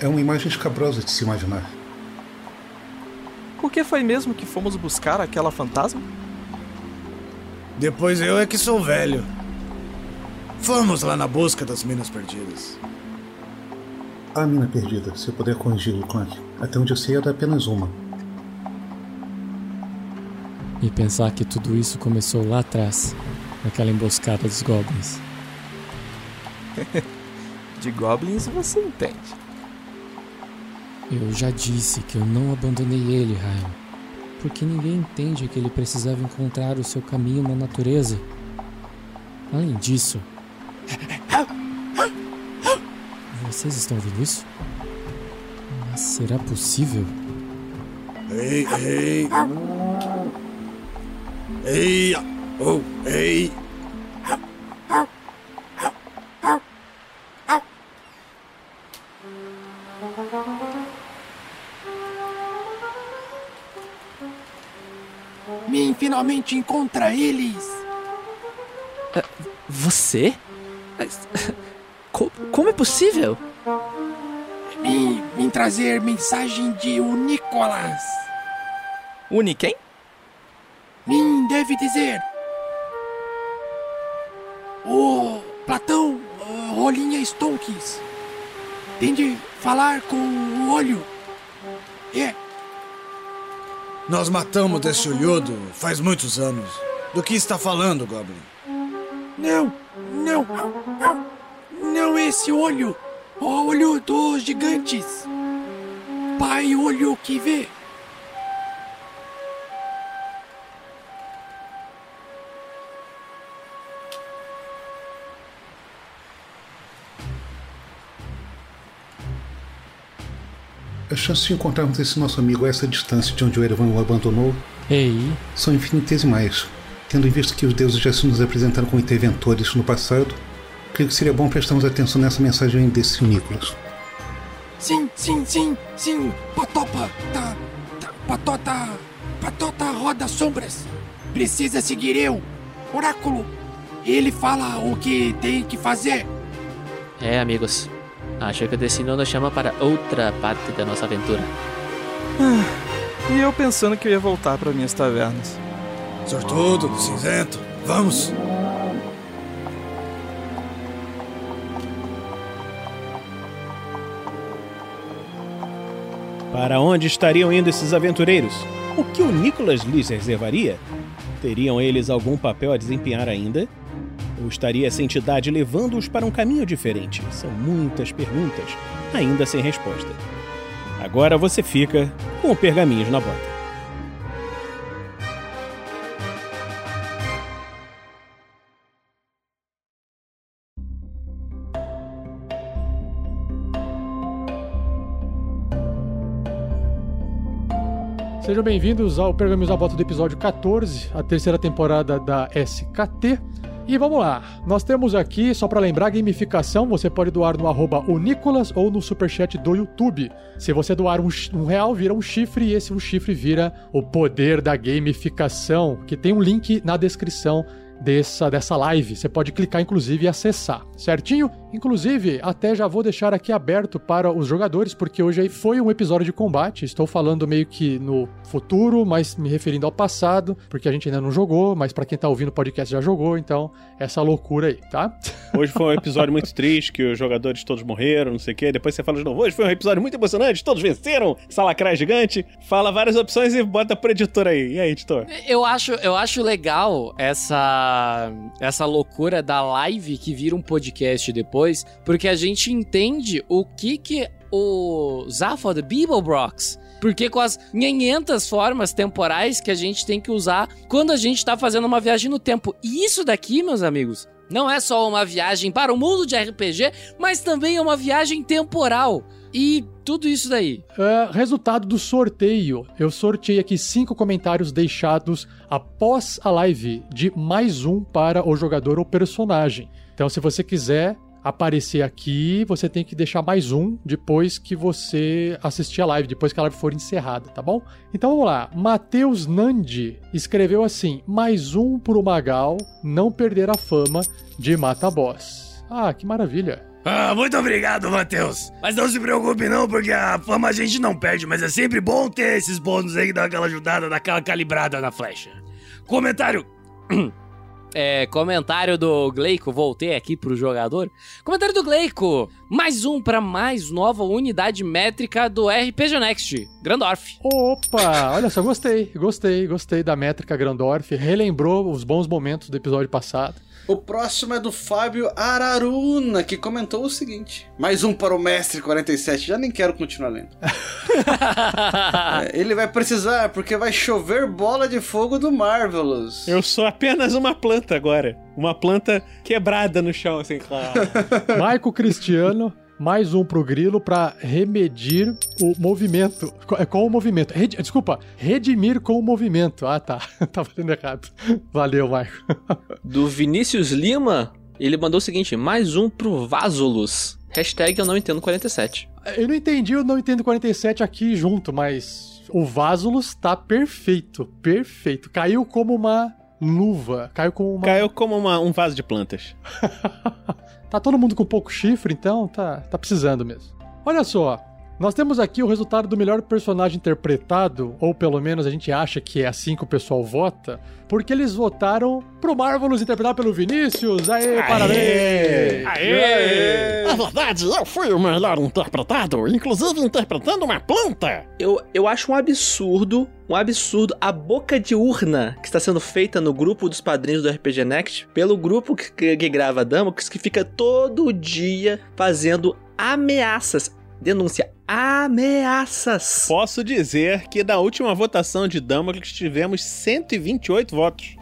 É uma imagem escabrosa de se imaginar. Por que foi mesmo que fomos buscar aquela fantasma? Depois eu é que sou velho. Fomos lá na busca das minas perdidas. A mina perdida, se eu puder corrigi-lo, Clank. Até onde eu sei era apenas uma. E pensar que tudo isso começou lá atrás, naquela emboscada dos goblins. De goblins você entende. Eu já disse que eu não abandonei ele, Ryan. Porque ninguém entende que ele precisava encontrar o seu caminho na natureza. Além disso. Vocês estão ouvindo isso? Mas será possível? Ei, ei. Ei, oh, ei. Encontra eles. Você? Mas, co- como é possível? Vim trazer mensagem de o Nicolas. Uni quem? Min deve dizer. O Platão Rolinha Stonks. Tem de falar com o olho. É, Nós matamos desse olhudo faz muitos anos. Do que está falando, Goblin? não, não. Não esse olho. O olho dos gigantes. Pai olho que vê. As chances de encontrarmos esse nosso amigo a essa distância de onde o Erevan o abandonou Ei, são infinitesimais. Tendo em vista que os deuses já se nos apresentaram como interventores no passado, creio que seria bom prestarmos atenção nessa mensagem desse Nicolas. Sim, sim, sim, sim. Patopa, tá, tá. Patota. Patota roda sombras. Precisa seguir eu. Oráculo. Ele fala o que tem que fazer. É, amigos. Acho que o destino nos chama para outra parte da nossa aventura. Ah, e eu pensando que eu ia voltar para minhas tavernas. Sortudo, cinzento, vamos! Para onde estariam indo esses aventureiros? O que o Nicholas lhes reservaria? Teriam eles algum papel a desempenhar ainda? motivo estaria essa entidade levando-os para um caminho diferente? São muitas perguntas, ainda sem resposta. Agora você fica com o pergaminhos na bota. Sejam bem-vindos ao Pergaminhos na Bota do episódio 14, a terceira temporada da SKT. E vamos lá, nós temos aqui, só para lembrar, gamificação, você pode doar no arroba Nicolas ou no superchat do YouTube. Se você doar um, um, real, vira um chifre e esse um chifre vira o poder da gamificação, que tem um link na descrição dessa, dessa live. Você pode clicar, inclusive, e acessar, certinho? Inclusive, até já vou deixar aqui aberto para os jogadores, porque hoje aí foi um episódio de combate. Estou falando meio que no futuro, mas me referindo ao passado, porque a gente ainda não jogou, mas para quem tá ouvindo o podcast já jogou, então essa loucura aí, tá? Hoje foi um episódio muito triste, que os jogadores todos morreram, não sei o quê. Depois você fala de novo. Hoje foi um episódio muito emocionante, todos venceram, salacraia gigante. Fala várias opções e bota pro editor aí. E aí, editor? Eu acho, eu acho legal essa, essa loucura da live que vira um podcast depois, porque a gente entende o que que o Zaphod Bibelbrox porque com as 500 formas temporais que a gente tem que usar quando a gente tá fazendo uma viagem no tempo. E isso daqui, meus amigos, não é só uma viagem para o mundo de RPG, mas também é uma viagem temporal. E tudo isso daí. Uh, resultado do sorteio. Eu sorteei aqui cinco comentários deixados após a live de mais um para o jogador ou personagem. Então, se você quiser aparecer aqui, você tem que deixar mais um depois que você assistir a live, depois que a live for encerrada, tá bom? Então vamos lá. Matheus Nandi escreveu assim: mais um pro Magal não perder a fama de Mata Boss. Ah, que maravilha. Ah, muito obrigado, Matheus. Mas não se preocupe não, porque a fama a gente não perde, mas é sempre bom ter esses bônus aí que dá aquela ajudada, daquela calibrada na flecha. Comentário. É, comentário do Gleico, voltei aqui pro jogador. Comentário do Gleico, mais um para mais nova unidade métrica do RPG Next, Grandorf. Opa, olha só, gostei, gostei, gostei da métrica Grandorf, relembrou os bons momentos do episódio passado. O próximo é do Fábio Araruna, que comentou o seguinte: Mais um para o Mestre 47. Já nem quero continuar lendo. é, ele vai precisar, porque vai chover bola de fogo do Marvelous. Eu sou apenas uma planta agora. Uma planta quebrada no chão, assim, claro. Maico Cristiano mais um pro Grilo para remedir o movimento. É, com o movimento. Red, desculpa, redimir com o movimento. Ah, tá. Tava lendo errado. Valeu, Marco. Do Vinícius Lima, ele mandou o seguinte: mais um pro Vasolus. Hashtag eu não entendo 47. Eu não entendi eu não entendo 47 aqui junto, mas o Vasolus tá perfeito. Perfeito. Caiu como uma luva. Caiu como uma. Caiu como uma, um vaso de plantas. Tá todo mundo com pouco chifre, então tá, tá precisando mesmo. Olha só, nós temos aqui o resultado do melhor personagem interpretado, ou pelo menos a gente acha que é assim que o pessoal vota, porque eles votaram pro Marvelous interpretado pelo Vinícius. Aê, Aê parabéns! Aê! Aê! Na verdade, eu fui o melhor interpretado, inclusive interpretando uma planta. Eu, eu acho um absurdo, um absurdo a boca de urna que está sendo feita no grupo dos padrinhos do RPG Next pelo grupo que, que, que grava Damocles, que fica todo dia fazendo ameaças denúncia ameaças. Posso dizer que na última votação de Damocles tivemos 128 votos.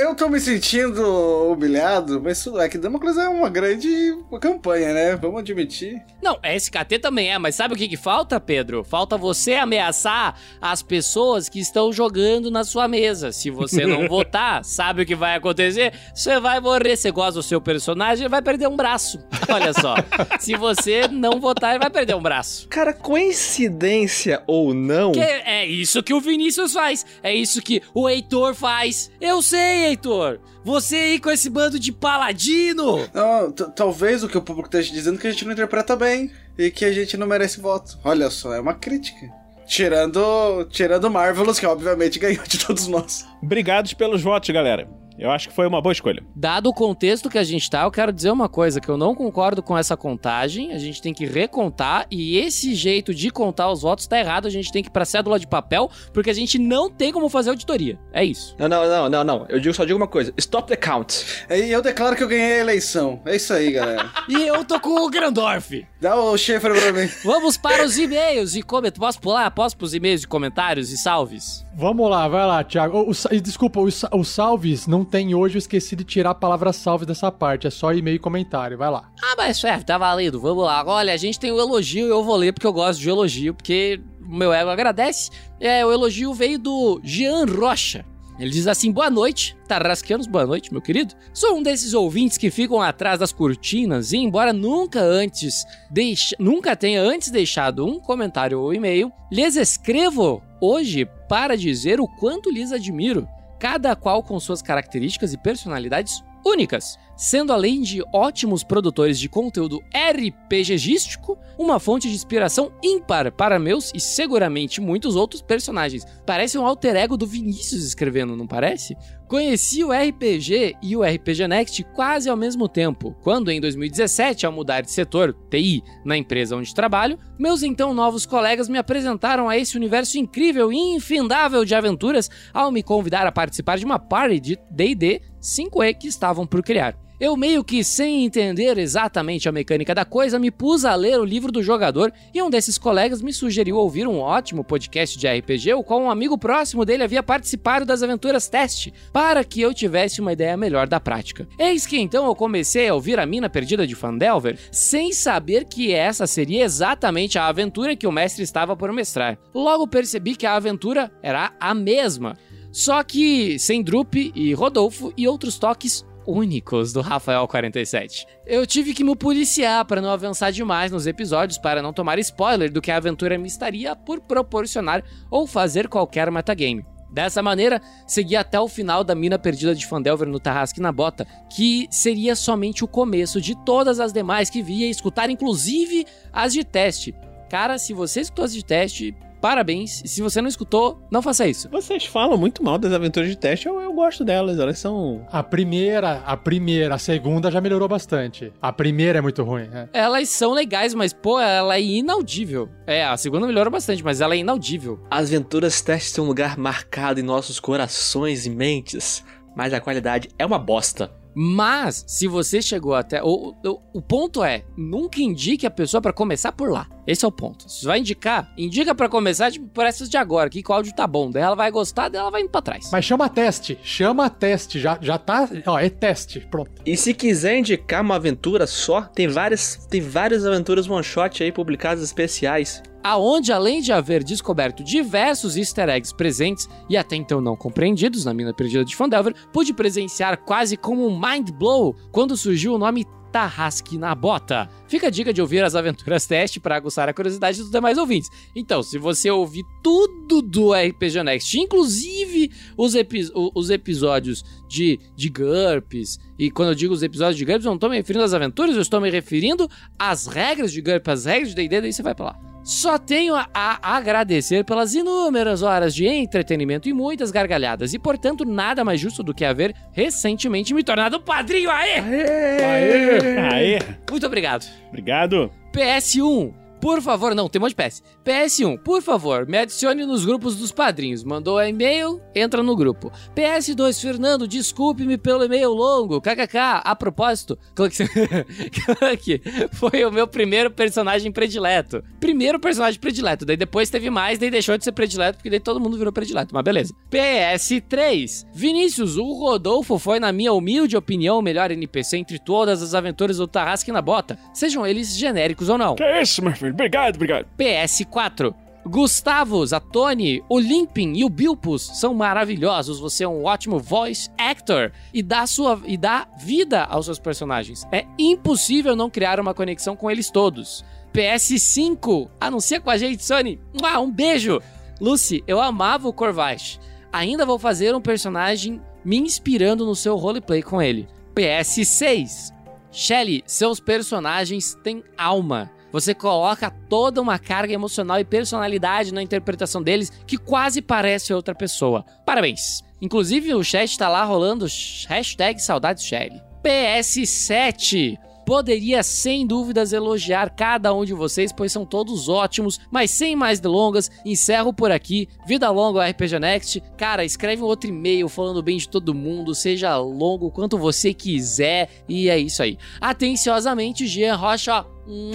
Eu tô me sentindo humilhado, mas é que Damocles é uma grande campanha, né? Vamos admitir. Não, SKT também é, mas sabe o que, que falta, Pedro? Falta você ameaçar as pessoas que estão jogando na sua mesa. Se você não votar, sabe o que vai acontecer? Você vai morrer. Você gosta do seu personagem, ele vai perder um braço. Olha só. Se você não votar, ele vai perder um braço. Cara, coincidência ou não. Que é isso que o Vinícius faz. É isso que o Heitor faz. Eu eu sei, Heitor! Você aí com esse bando de paladino! Não, talvez o que o público esteja dizendo é que a gente não interpreta bem e que a gente não merece voto. Olha só, é uma crítica. Tirando, tirando Marvelous, que obviamente ganhou de todos nós. Obrigados pelos votos, galera. Eu acho que foi uma boa escolha. Dado o contexto que a gente tá, eu quero dizer uma coisa, que eu não concordo com essa contagem, a gente tem que recontar, e esse jeito de contar os votos tá errado, a gente tem que ir pra cédula de papel, porque a gente não tem como fazer auditoria. É isso. Não, não, não, não, não. Eu digo, só digo uma coisa, stop the count. E eu declaro que eu ganhei a eleição. É isso aí, galera. e eu tô com o Grandorf. Dá o Schaefer pra mim. Vamos para os e-mails e comentários. Posso pular? Posso pros e-mails e comentários e salves? Vamos lá, vai lá, Thiago. O, o, desculpa, os, os salves não tem hoje, eu esqueci de tirar a palavra salve dessa parte. É só e-mail e comentário, vai lá. Ah, mas chefe, tá valendo. Vamos lá. Olha, a gente tem o elogio e eu vou ler porque eu gosto de elogio, porque meu ego agradece. É, o elogio veio do Jean Rocha. Ele diz assim: boa noite, Tarrasqueanos, boa noite, meu querido. Sou um desses ouvintes que ficam atrás das cortinas e, embora nunca antes deixe... nunca tenha antes deixado um comentário ou e-mail, lhes escrevo hoje para dizer o quanto lhes admiro, cada qual com suas características e personalidades únicas, sendo além de ótimos produtores de conteúdo RPGístico, uma fonte de inspiração ímpar para meus e seguramente muitos outros personagens. Parece um alter ego do Vinícius escrevendo, não parece? Conheci o RPG e o RPG Next quase ao mesmo tempo, quando em 2017, ao mudar de setor TI na empresa onde trabalho, meus então novos colegas me apresentaram a esse universo incrível e infindável de aventuras ao me convidar a participar de uma party de D&D 5E que estavam por criar. Eu meio que sem entender exatamente a mecânica da coisa, me pus a ler o livro do jogador e um desses colegas me sugeriu ouvir um ótimo podcast de RPG, o qual um amigo próximo dele havia participado das aventuras teste, para que eu tivesse uma ideia melhor da prática. Eis que então eu comecei a ouvir a mina perdida de Fandelver, sem saber que essa seria exatamente a aventura que o mestre estava por mestrar. Logo percebi que a aventura era a mesma. Só que sem Drup e Rodolfo e outros toques únicos do Rafael 47. Eu tive que me policiar para não avançar demais nos episódios para não tomar spoiler do que a aventura me estaria por proporcionar ou fazer qualquer metagame. Dessa maneira, segui até o final da mina perdida de Fandelver no Tarrasque na Bota, que seria somente o começo de todas as demais que via escutar, inclusive as de teste. Cara, se você escutou as de teste, parabéns. E se você não escutou, não faça isso. Vocês falam muito mal das aventuras de teste, eu, eu gosto delas, elas são. A primeira, a primeira, a segunda já melhorou bastante. A primeira é muito ruim, né? Elas são legais, mas, pô, ela é inaudível. É, a segunda melhorou bastante, mas ela é inaudível. As aventuras teste têm um lugar marcado em nossos corações e mentes, mas a qualidade é uma bosta. Mas, se você chegou até. O, o, o ponto é: nunca indique a pessoa para começar por lá. Esse é o ponto. Se vai indicar, indica para começar, tipo, por essas de agora, que o áudio tá bom. Daí ela vai gostar, daí ela vai indo pra trás. Mas chama teste, chama teste, já, já tá. Ó, é teste, pronto. E se quiser indicar uma aventura só, tem várias, tem várias aventuras one shot aí publicadas especiais aonde além de haver descoberto diversos easter eggs presentes e até então não compreendidos na mina perdida de Fandelver, pude presenciar quase como um mind blow quando surgiu o nome Tarrasque na Bota. Fica a dica de ouvir as aventuras teste para aguçar a curiosidade dos demais ouvintes. Então, se você ouvir tudo do RPG Next, inclusive os, epi os episódios de, de GURPS, e quando eu digo os episódios de GURPS, eu não estou me referindo às aventuras, eu estou me referindo às regras de GURPS, às regras de D&D, daí você vai para lá. Só tenho a, a, agradecer pelas inúmeras horas de entretenimento e muitas gargalhadas, e portanto nada mais justo do que haver recentemente me tornado padrinho. Aê! Aê! Aê! Aê! Muito obrigado. Obrigado. PS1, por favor, não, tem um monte de PS. PS1, por favor, me adicione nos grupos dos padrinhos. Mandou e-mail, entra no grupo. PS2, Fernando, desculpe-me pelo e-mail longo. KKK, a propósito, Clank foi o meu primeiro personagem predileto. Primeiro personagem predileto, daí depois teve mais, daí deixou de ser predileto, porque daí todo mundo virou predileto, mas beleza. PS3, Vinícius, o Rodolfo foi, na minha humilde opinião, o melhor NPC entre todas as aventuras do Tarrasque na Bota, sejam eles genéricos ou não. Que isso, meu filho? Obrigado, obrigado. PS4. Gustavos, a Tony, o Limpin e o Bilpus são maravilhosos. Você é um ótimo voice actor e dá, sua, e dá vida aos seus personagens. É impossível não criar uma conexão com eles todos. PS5, anuncia com a gente, Sony. Um beijo! Lucy, eu amava o Corvash. Ainda vou fazer um personagem me inspirando no seu roleplay com ele. PS6, Shelly, seus personagens têm alma. Você coloca toda uma carga emocional e personalidade na interpretação deles que quase parece outra pessoa. Parabéns! Inclusive o chat tá lá rolando hashtag saudades Shelly. PS7 Poderia sem dúvidas elogiar cada um de vocês, pois são todos ótimos, mas sem mais delongas, encerro por aqui. Vida longa RPG Next. Cara, escreve um outro e-mail falando bem de todo mundo, seja longo quanto você quiser, e é isso aí. Atenciosamente, Jean Rocha, um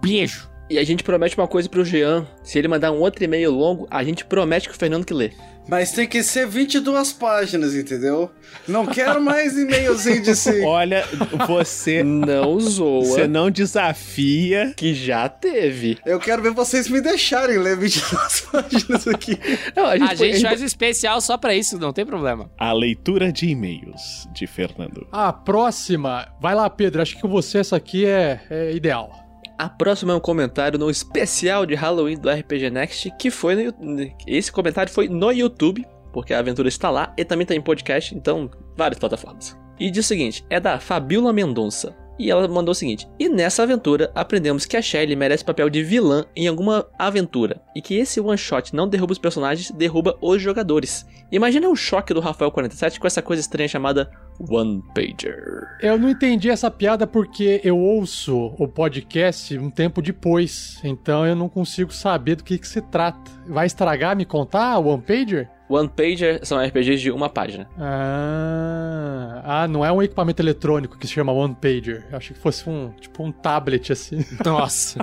beijo. E a gente promete uma coisa pro Jean. Se ele mandar um outro e-mail longo, a gente promete que o Fernando que lê. Mas tem que ser 22 páginas, entendeu? Não quero mais e-mailzinho de si. Olha, você não zoa. Você não desafia. Que já teve. Eu quero ver vocês me deixarem ler 22 páginas aqui. Não, a gente, a gente faz um especial só pra isso, não tem problema. A leitura de e-mails de Fernando. A próxima. Vai lá, Pedro. Acho que com você essa aqui é, é ideal. A próxima é um comentário no especial de Halloween do RPG Next, que foi no, esse comentário foi no YouTube, porque a aventura está lá e também está em podcast, então várias plataformas. E diz o seguinte, é da Fabiola Mendonça. E ela mandou o seguinte: E nessa aventura aprendemos que a Shelly merece papel de vilã em alguma aventura. E que esse one shot não derruba os personagens, derruba os jogadores. Imagina o choque do Rafael 47 com essa coisa estranha chamada One Pager. Eu não entendi essa piada porque eu ouço o podcast um tempo depois. Então eu não consigo saber do que, que se trata. Vai estragar me contar One Pager? One Pager são RPGs de uma página. Ah, ah, não é um equipamento eletrônico que se chama One Pager. Eu achei que fosse um, tipo um tablet assim. Nossa.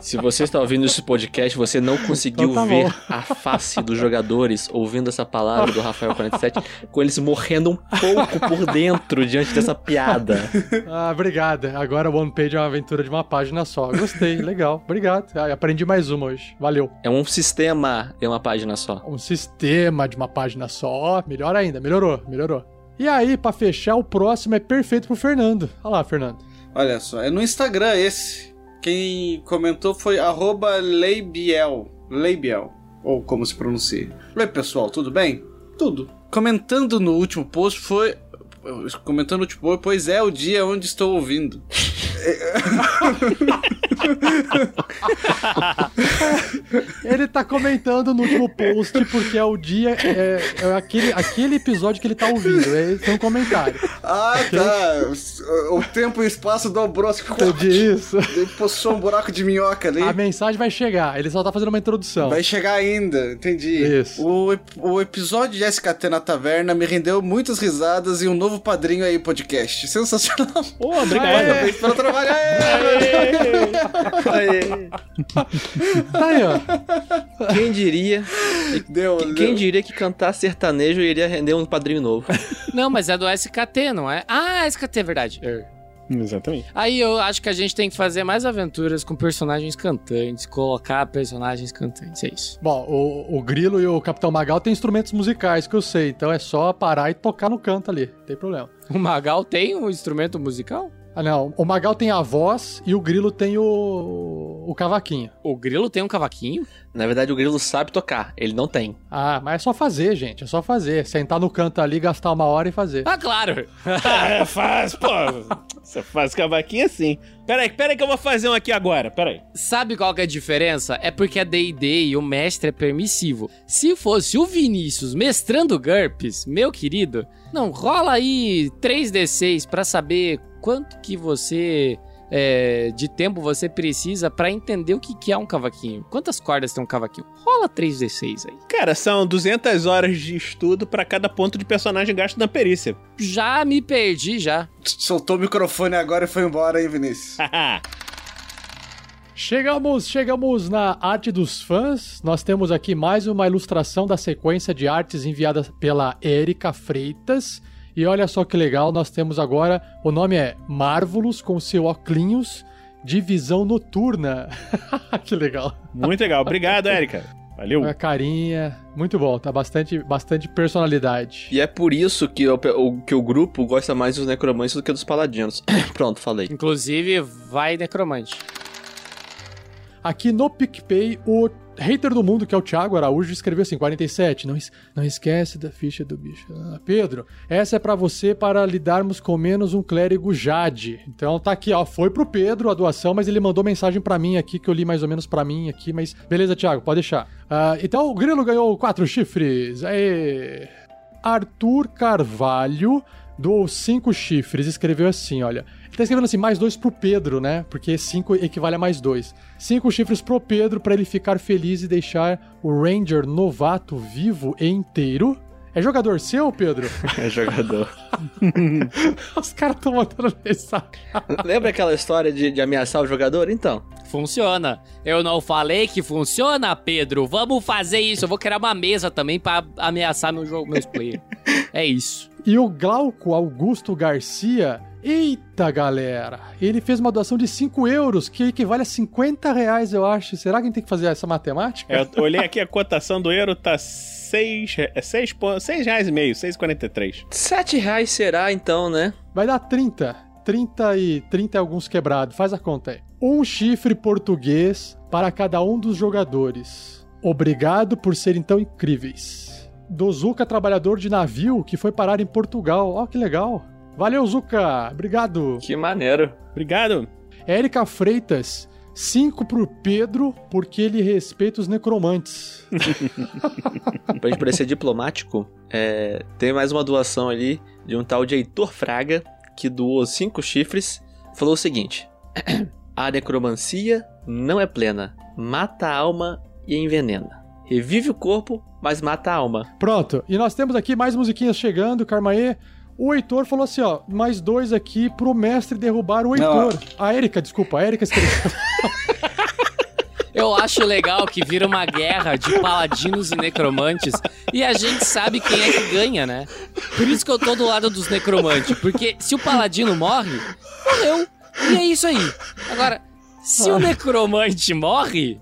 se você está ouvindo esse podcast, você não conseguiu então tá ver bom. a face dos jogadores ouvindo essa palavra do Rafael 47, com eles morrendo um pouco por dentro diante dessa piada. Ah, obrigada. Agora o One Pager é uma aventura de uma página só. Gostei, legal. Obrigado. Ah, aprendi mais uma hoje. Valeu. É um sistema em uma página só. Um sistema de uma página só. Melhor ainda, melhorou, melhorou. E aí, para fechar, o próximo é perfeito pro Fernando. Olha lá, Fernando. Olha só, é no Instagram esse. Quem comentou foi Leibiel. Leibiel. Ou como se pronuncia. Oi, pessoal, tudo bem? Tudo. Comentando no último post foi. Comentando no último post, pois é o dia onde estou ouvindo. ele tá comentando no último post porque é o dia, é, é aquele, aquele episódio que ele tá ouvindo. Esse é um comentário. Ah, tá. O tempo e o espaço dobrou. Entendi isso. Ele possui um buraco de minhoca ali. A mensagem vai chegar, ele só tá fazendo uma introdução. Vai chegar ainda, entendi. Isso. O, o episódio de SKT na Taverna me rendeu muitas risadas e um novo padrinho aí, podcast. Sensacional. Pô, obrigado. Parabéns pelo trabalho. Aê. Tá aí, ó. Quem diria? Deu, quem deu. diria que cantar sertanejo iria render um padrinho novo? Não, mas é do SKT, não é? Ah, SKT, é verdade. Exatamente. Aí eu acho que a gente tem que fazer mais aventuras com personagens cantantes, colocar personagens cantantes, é isso. Bom, o, o Grilo e o Capitão Magal têm instrumentos musicais que eu sei, então é só parar e tocar no canto ali, não tem problema. O Magal tem um instrumento musical? Ah, não. O Magal tem a voz e o Grilo tem o, o cavaquinho. O Grilo tem um cavaquinho? Na verdade, o Grilo sabe tocar, ele não tem. Ah, mas é só fazer, gente. É só fazer. Sentar no canto ali, gastar uma hora e fazer. Ah, claro! é, faz, pô. Você faz cavaquinho assim. Peraí, peraí que eu vou fazer um aqui agora, peraí. Sabe qual que é a diferença? É porque a D&D e o mestre é permissivo. Se fosse o Vinícius mestrando GURPS, meu querido, não, rola aí 3D6 pra saber quanto que você é, de tempo você precisa para entender o que, que é um cavaquinho. Quantas cordas tem um cavaquinho? Rola 3d6 aí. Cara, são 200 horas de estudo para cada ponto de personagem gasto na perícia. Já me perdi, já. Soltou o microfone agora e foi embora, hein, Vinícius? Chegamos, chegamos na arte dos fãs. Nós temos aqui mais uma ilustração da sequência de artes enviada pela Érica Freitas. E olha só que legal, nós temos agora, o nome é Marvelous com seu óculos de visão noturna. que legal. Muito legal. Obrigado, Érica. Valeu. A carinha, muito bom, tá bastante, bastante personalidade. E é por isso que o, o, que o grupo gosta mais dos necromantes do que dos paladinos. Pronto, falei. Inclusive, vai necromante. Aqui no PicPay, o hater do mundo, que é o Thiago Araújo, escreveu assim: 47. Não, não esquece da ficha do bicho. Ah, Pedro, essa é para você para lidarmos com menos um clérigo Jade. Então tá aqui, ó. Foi pro Pedro a doação, mas ele mandou mensagem para mim aqui, que eu li mais ou menos para mim aqui. Mas beleza, Thiago, pode deixar. Uh, então o Grilo ganhou quatro chifres. Aê! Arthur Carvalho doou cinco chifres. Escreveu assim: olha. Tá escrevendo assim, mais dois pro Pedro, né? Porque cinco equivale a mais dois. Cinco chifres pro Pedro para ele ficar feliz e deixar o Ranger novato vivo e inteiro. É jogador seu, Pedro? É jogador. Os caras estão mandando mensagem. Lembra aquela história de, de ameaçar o jogador? Então. Funciona. Eu não falei que funciona, Pedro. Vamos fazer isso. Eu vou criar uma mesa também pra ameaçar meu jogo, meus players. É isso. E o Glauco Augusto Garcia. Eita, galera! Ele fez uma doação de 5 euros, que equivale a 50 reais, eu acho. Será que a gente tem que fazer essa matemática? É, eu olhei aqui, a cotação do euro tá 6, é 6, 6 reais e meio, 6,43. 7 reais será então, né? Vai dar 30. 30 e 30 e alguns quebrados. Faz a conta aí. Um chifre português para cada um dos jogadores. Obrigado por serem tão incríveis. Do Zuka, trabalhador de navio que foi parar em Portugal. Ó, que legal. Valeu, Zuka. Obrigado. Que maneiro. Obrigado. Érica Freitas. Cinco pro Pedro, porque ele respeita os necromantes. pra gente parecer diplomático, é, tem mais uma doação ali de um tal de Heitor Fraga, que doou cinco chifres. Falou o seguinte: A necromancia não é plena, mata a alma e envenena. Revive o corpo, mas mata a alma. Pronto, e nós temos aqui mais musiquinhas chegando, Carmaê. O Heitor falou assim, ó, mais dois aqui pro mestre derrubar o Heitor. Não. A Erika, desculpa, a Erika escreveu. Eu acho legal que vira uma guerra de paladinos e necromantes e a gente sabe quem é que ganha, né? Por isso que eu tô do lado dos necromantes, porque se o paladino morre, morreu. E é isso aí. Agora, se o necromante morre,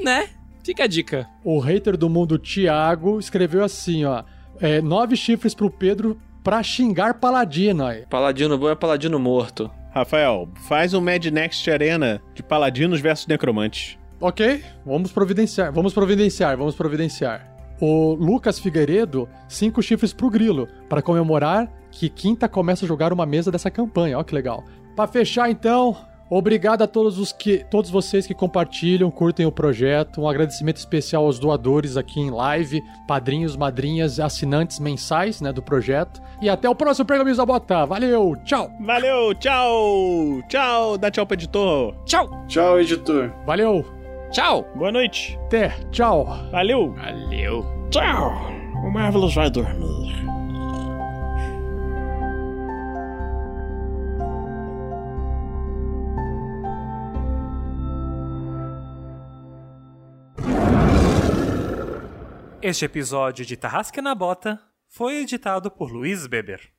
né? Fica a dica. O hater do mundo, Thiago, escreveu assim, ó. É, nove chifres pro Pedro pra xingar paladino aí. Paladino bom é paladino morto. Rafael, faz um Mad Next Arena de paladinos versus necromantes. Ok, vamos providenciar, vamos providenciar, vamos providenciar. O Lucas Figueiredo, cinco chifres pro grilo, para comemorar que quinta começa a jogar uma mesa dessa campanha. Ó que legal. Para fechar então, Obrigado a todos os que todos vocês que compartilham, curtem o projeto. Um agradecimento especial aos doadores aqui em live, padrinhos, madrinhas, assinantes mensais, né, do projeto. E até o próximo Pergaminhos da Bota. Valeu, tchau. Valeu, tchau. Tchau, dá tchau pro editor. Tchau. Tchau, editor. Valeu. Tchau. Boa noite. Até, tchau. Valeu. Valeu. Tchau. O Marvelous vai dormir. Este episódio de Tarrasque na Bota foi editado por Luiz Beber.